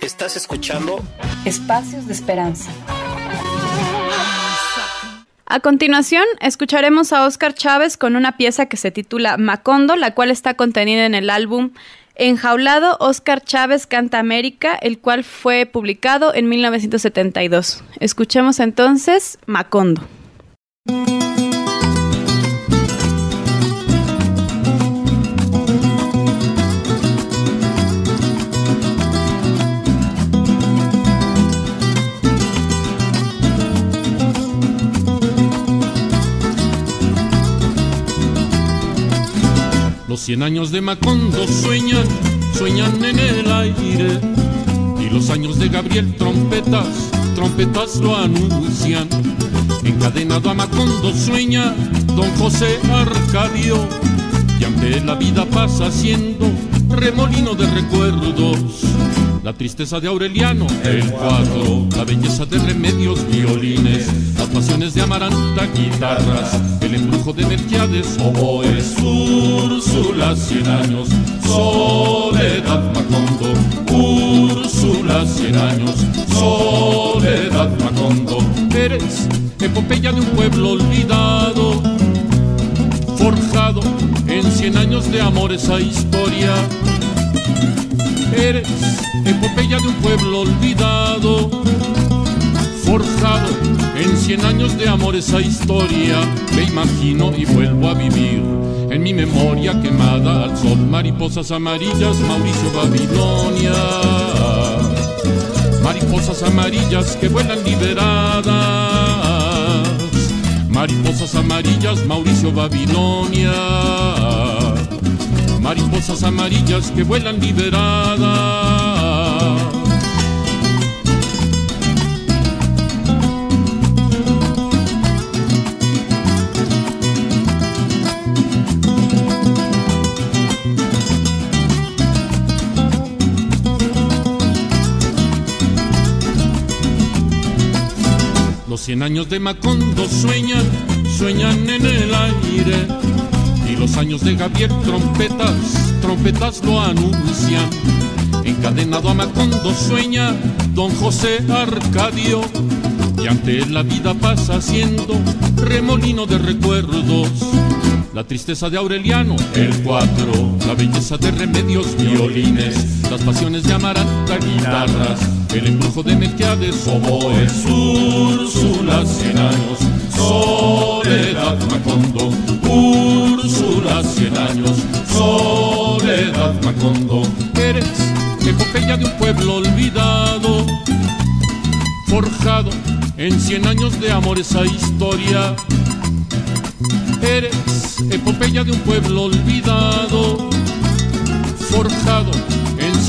Estás escuchando Espacios de Esperanza. A continuación, escucharemos a Oscar Chávez con una pieza que se titula Macondo, la cual está contenida en el álbum Enjaulado Oscar Chávez Canta América, el cual fue publicado en 1972. Escuchemos entonces Macondo. Los cien años de Macondo sueñan, sueñan en el aire. Y los años de Gabriel trompetas, trompetas lo anuncian. Encadenado a Macondo sueña don José Arcadio. Y ante la vida pasa siendo remolino de recuerdos. La tristeza de Aureliano, el cuadro, la belleza de remedios, violines, las pasiones de Amaranta, guitarras, el embrujo de Melquiades, oboes, Úrsula, cien años, Soledad Macondo, Úrsula, cien años, Soledad Macondo, eres epopeya de un pueblo olvidado, forjado en cien años de amor esa historia. Eres epopeya de un pueblo olvidado, forjado en cien años de amor esa historia. Me imagino y vuelvo a vivir en mi memoria quemada al sol. Mariposas amarillas, Mauricio Babilonia. Mariposas amarillas que vuelan liberadas. Mariposas amarillas, Mauricio Babilonia mariposas amarillas que vuelan liberadas. Los cien años de Macondo sueñan, sueñan en el aire. Y los años de Gabriel trompetas, trompetas lo anuncian. Encadenado a Macondo sueña don José Arcadio. Y ante él la vida pasa siendo remolino de recuerdos. La tristeza de Aureliano, el cuatro, la belleza de remedios, violines, las pasiones de Amaranta, guitarras, el embrujo de Melquiades, oboes, Úrsula, cien años, Soledad Macondo, Úrsula, cien años, Soledad Macondo. Eres epopeya de un pueblo olvidado, forjado en cien años de amor esa historia. Eres epopeya de un pueblo olvidado, forjado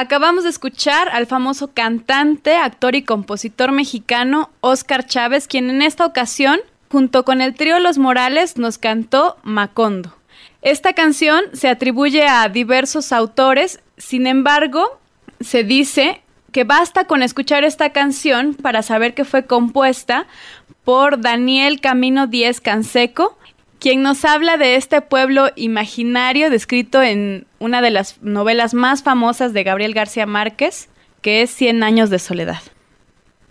Acabamos de escuchar al famoso cantante, actor y compositor mexicano Oscar Chávez, quien en esta ocasión, junto con el trío Los Morales, nos cantó Macondo. Esta canción se atribuye a diversos autores, sin embargo, se dice que basta con escuchar esta canción para saber que fue compuesta por Daniel Camino Díez Canseco, quien nos habla de este pueblo imaginario descrito en una de las novelas más famosas de Gabriel García Márquez, que es Cien años de soledad.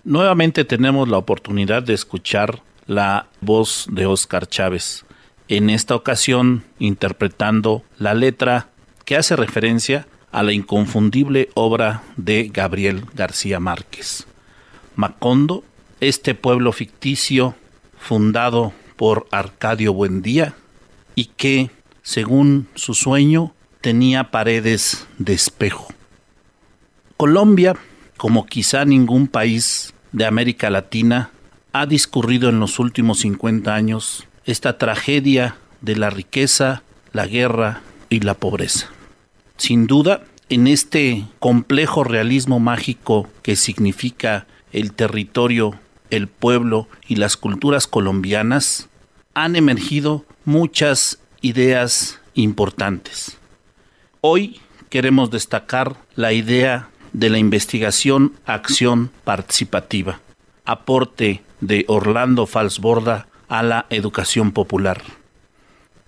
Nuevamente tenemos la oportunidad de escuchar la voz de Oscar Chávez, en esta ocasión interpretando la letra que hace referencia a la inconfundible obra de Gabriel García Márquez. Macondo, este pueblo ficticio fundado por Arcadio Buendía y que, según su sueño, tenía paredes de espejo. Colombia, como quizá ningún país de América Latina, ha discurrido en los últimos 50 años esta tragedia de la riqueza, la guerra y la pobreza. Sin duda, en este complejo realismo mágico que significa el territorio, el pueblo y las culturas colombianas, han emergido muchas ideas importantes. Hoy queremos destacar la idea de la investigación acción participativa, aporte de Orlando Falsborda a la educación popular.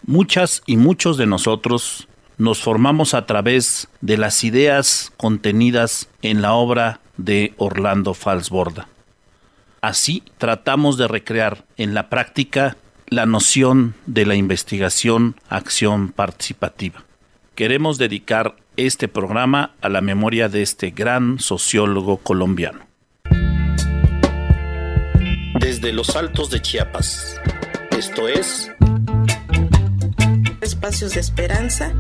Muchas y muchos de nosotros nos formamos a través de las ideas contenidas en la obra de Orlando Falsborda. Así tratamos de recrear en la práctica la noción de la investigación acción participativa. Queremos dedicar este programa a la memoria de este gran sociólogo colombiano. Desde los altos de Chiapas, esto es Espacios de Esperanza.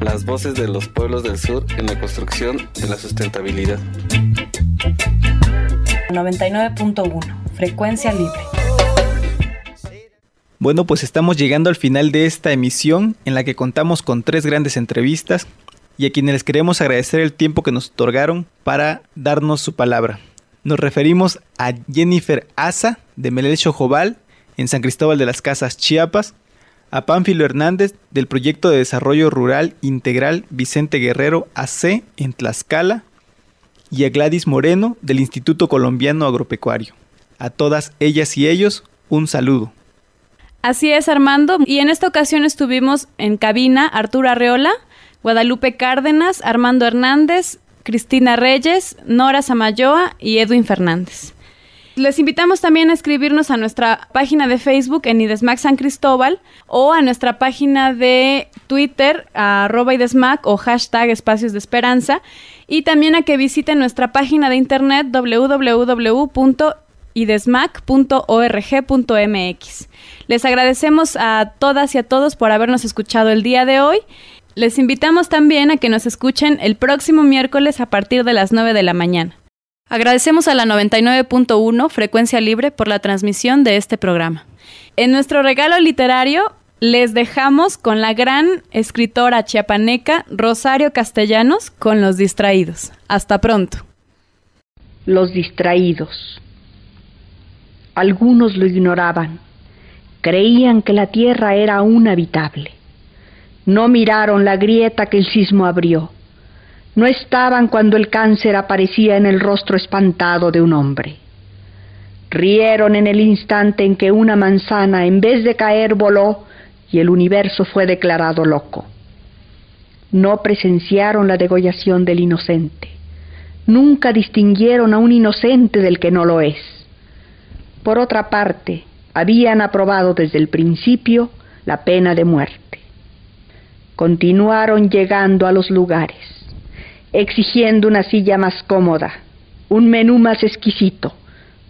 Las voces de los pueblos del sur en la construcción de la sustentabilidad. 99.1 Frecuencia libre. Bueno, pues estamos llegando al final de esta emisión en la que contamos con tres grandes entrevistas y a quienes les queremos agradecer el tiempo que nos otorgaron para darnos su palabra. Nos referimos a Jennifer Asa de Melel Chojobal en San Cristóbal de las Casas, Chiapas, a Pánfilo Hernández del Proyecto de Desarrollo Rural Integral Vicente Guerrero AC en Tlaxcala y a Gladys Moreno del Instituto Colombiano Agropecuario. A todas ellas y ellos, un saludo. Así es, Armando. Y en esta ocasión estuvimos en cabina Arturo Arreola, Guadalupe Cárdenas, Armando Hernández, Cristina Reyes, Nora Samayoa y Edwin Fernández. Les invitamos también a escribirnos a nuestra página de Facebook en Idesmac San Cristóbal o a nuestra página de Twitter arroba Idesmac o hashtag Espacios de Esperanza y también a que visiten nuestra página de internet www.idesmac.org.mx. Les agradecemos a todas y a todos por habernos escuchado el día de hoy. Les invitamos también a que nos escuchen el próximo miércoles a partir de las 9 de la mañana. Agradecemos a la 99.1 Frecuencia Libre por la transmisión de este programa. En nuestro regalo literario les dejamos con la gran escritora chiapaneca Rosario Castellanos con Los Distraídos. Hasta pronto. Los Distraídos. Algunos lo ignoraban. Creían que la tierra era aún habitable. No miraron la grieta que el sismo abrió. No estaban cuando el cáncer aparecía en el rostro espantado de un hombre. Rieron en el instante en que una manzana, en vez de caer, voló y el universo fue declarado loco. No presenciaron la degollación del inocente. Nunca distinguieron a un inocente del que no lo es. Por otra parte, habían aprobado desde el principio la pena de muerte. Continuaron llegando a los lugares, exigiendo una silla más cómoda, un menú más exquisito,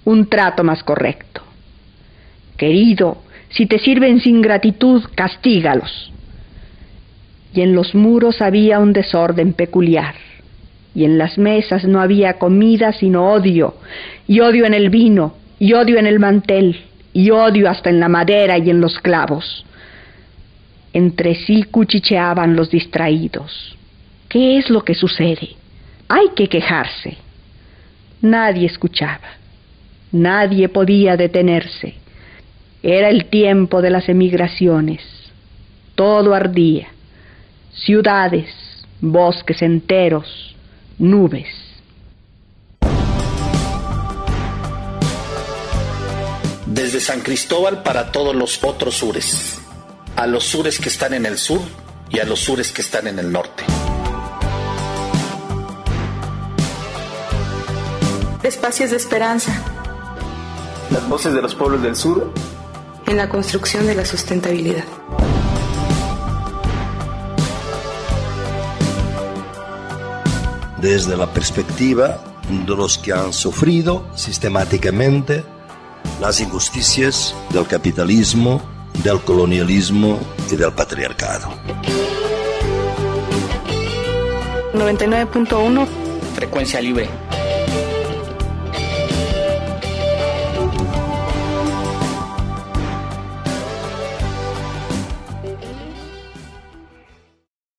un trato más correcto. Querido, si te sirven sin gratitud, castígalos. Y en los muros había un desorden peculiar, y en las mesas no había comida sino odio, y odio en el vino, y odio en el mantel, y odio hasta en la madera y en los clavos. Entre sí cuchicheaban los distraídos. ¿Qué es lo que sucede? Hay que quejarse. Nadie escuchaba. Nadie podía detenerse. Era el tiempo de las emigraciones. Todo ardía. Ciudades, bosques enteros, nubes. Desde San Cristóbal para todos los otros sures. A los sures que están en el sur y a los sures que están en el norte. Espacios de Esperanza. Las voces de los pueblos del sur en la construcción de la sustentabilidad. Desde la perspectiva de los que han sufrido sistemáticamente las injusticias del capitalismo, del colonialismo y del patriarcado. 99.1 Frecuencia libre.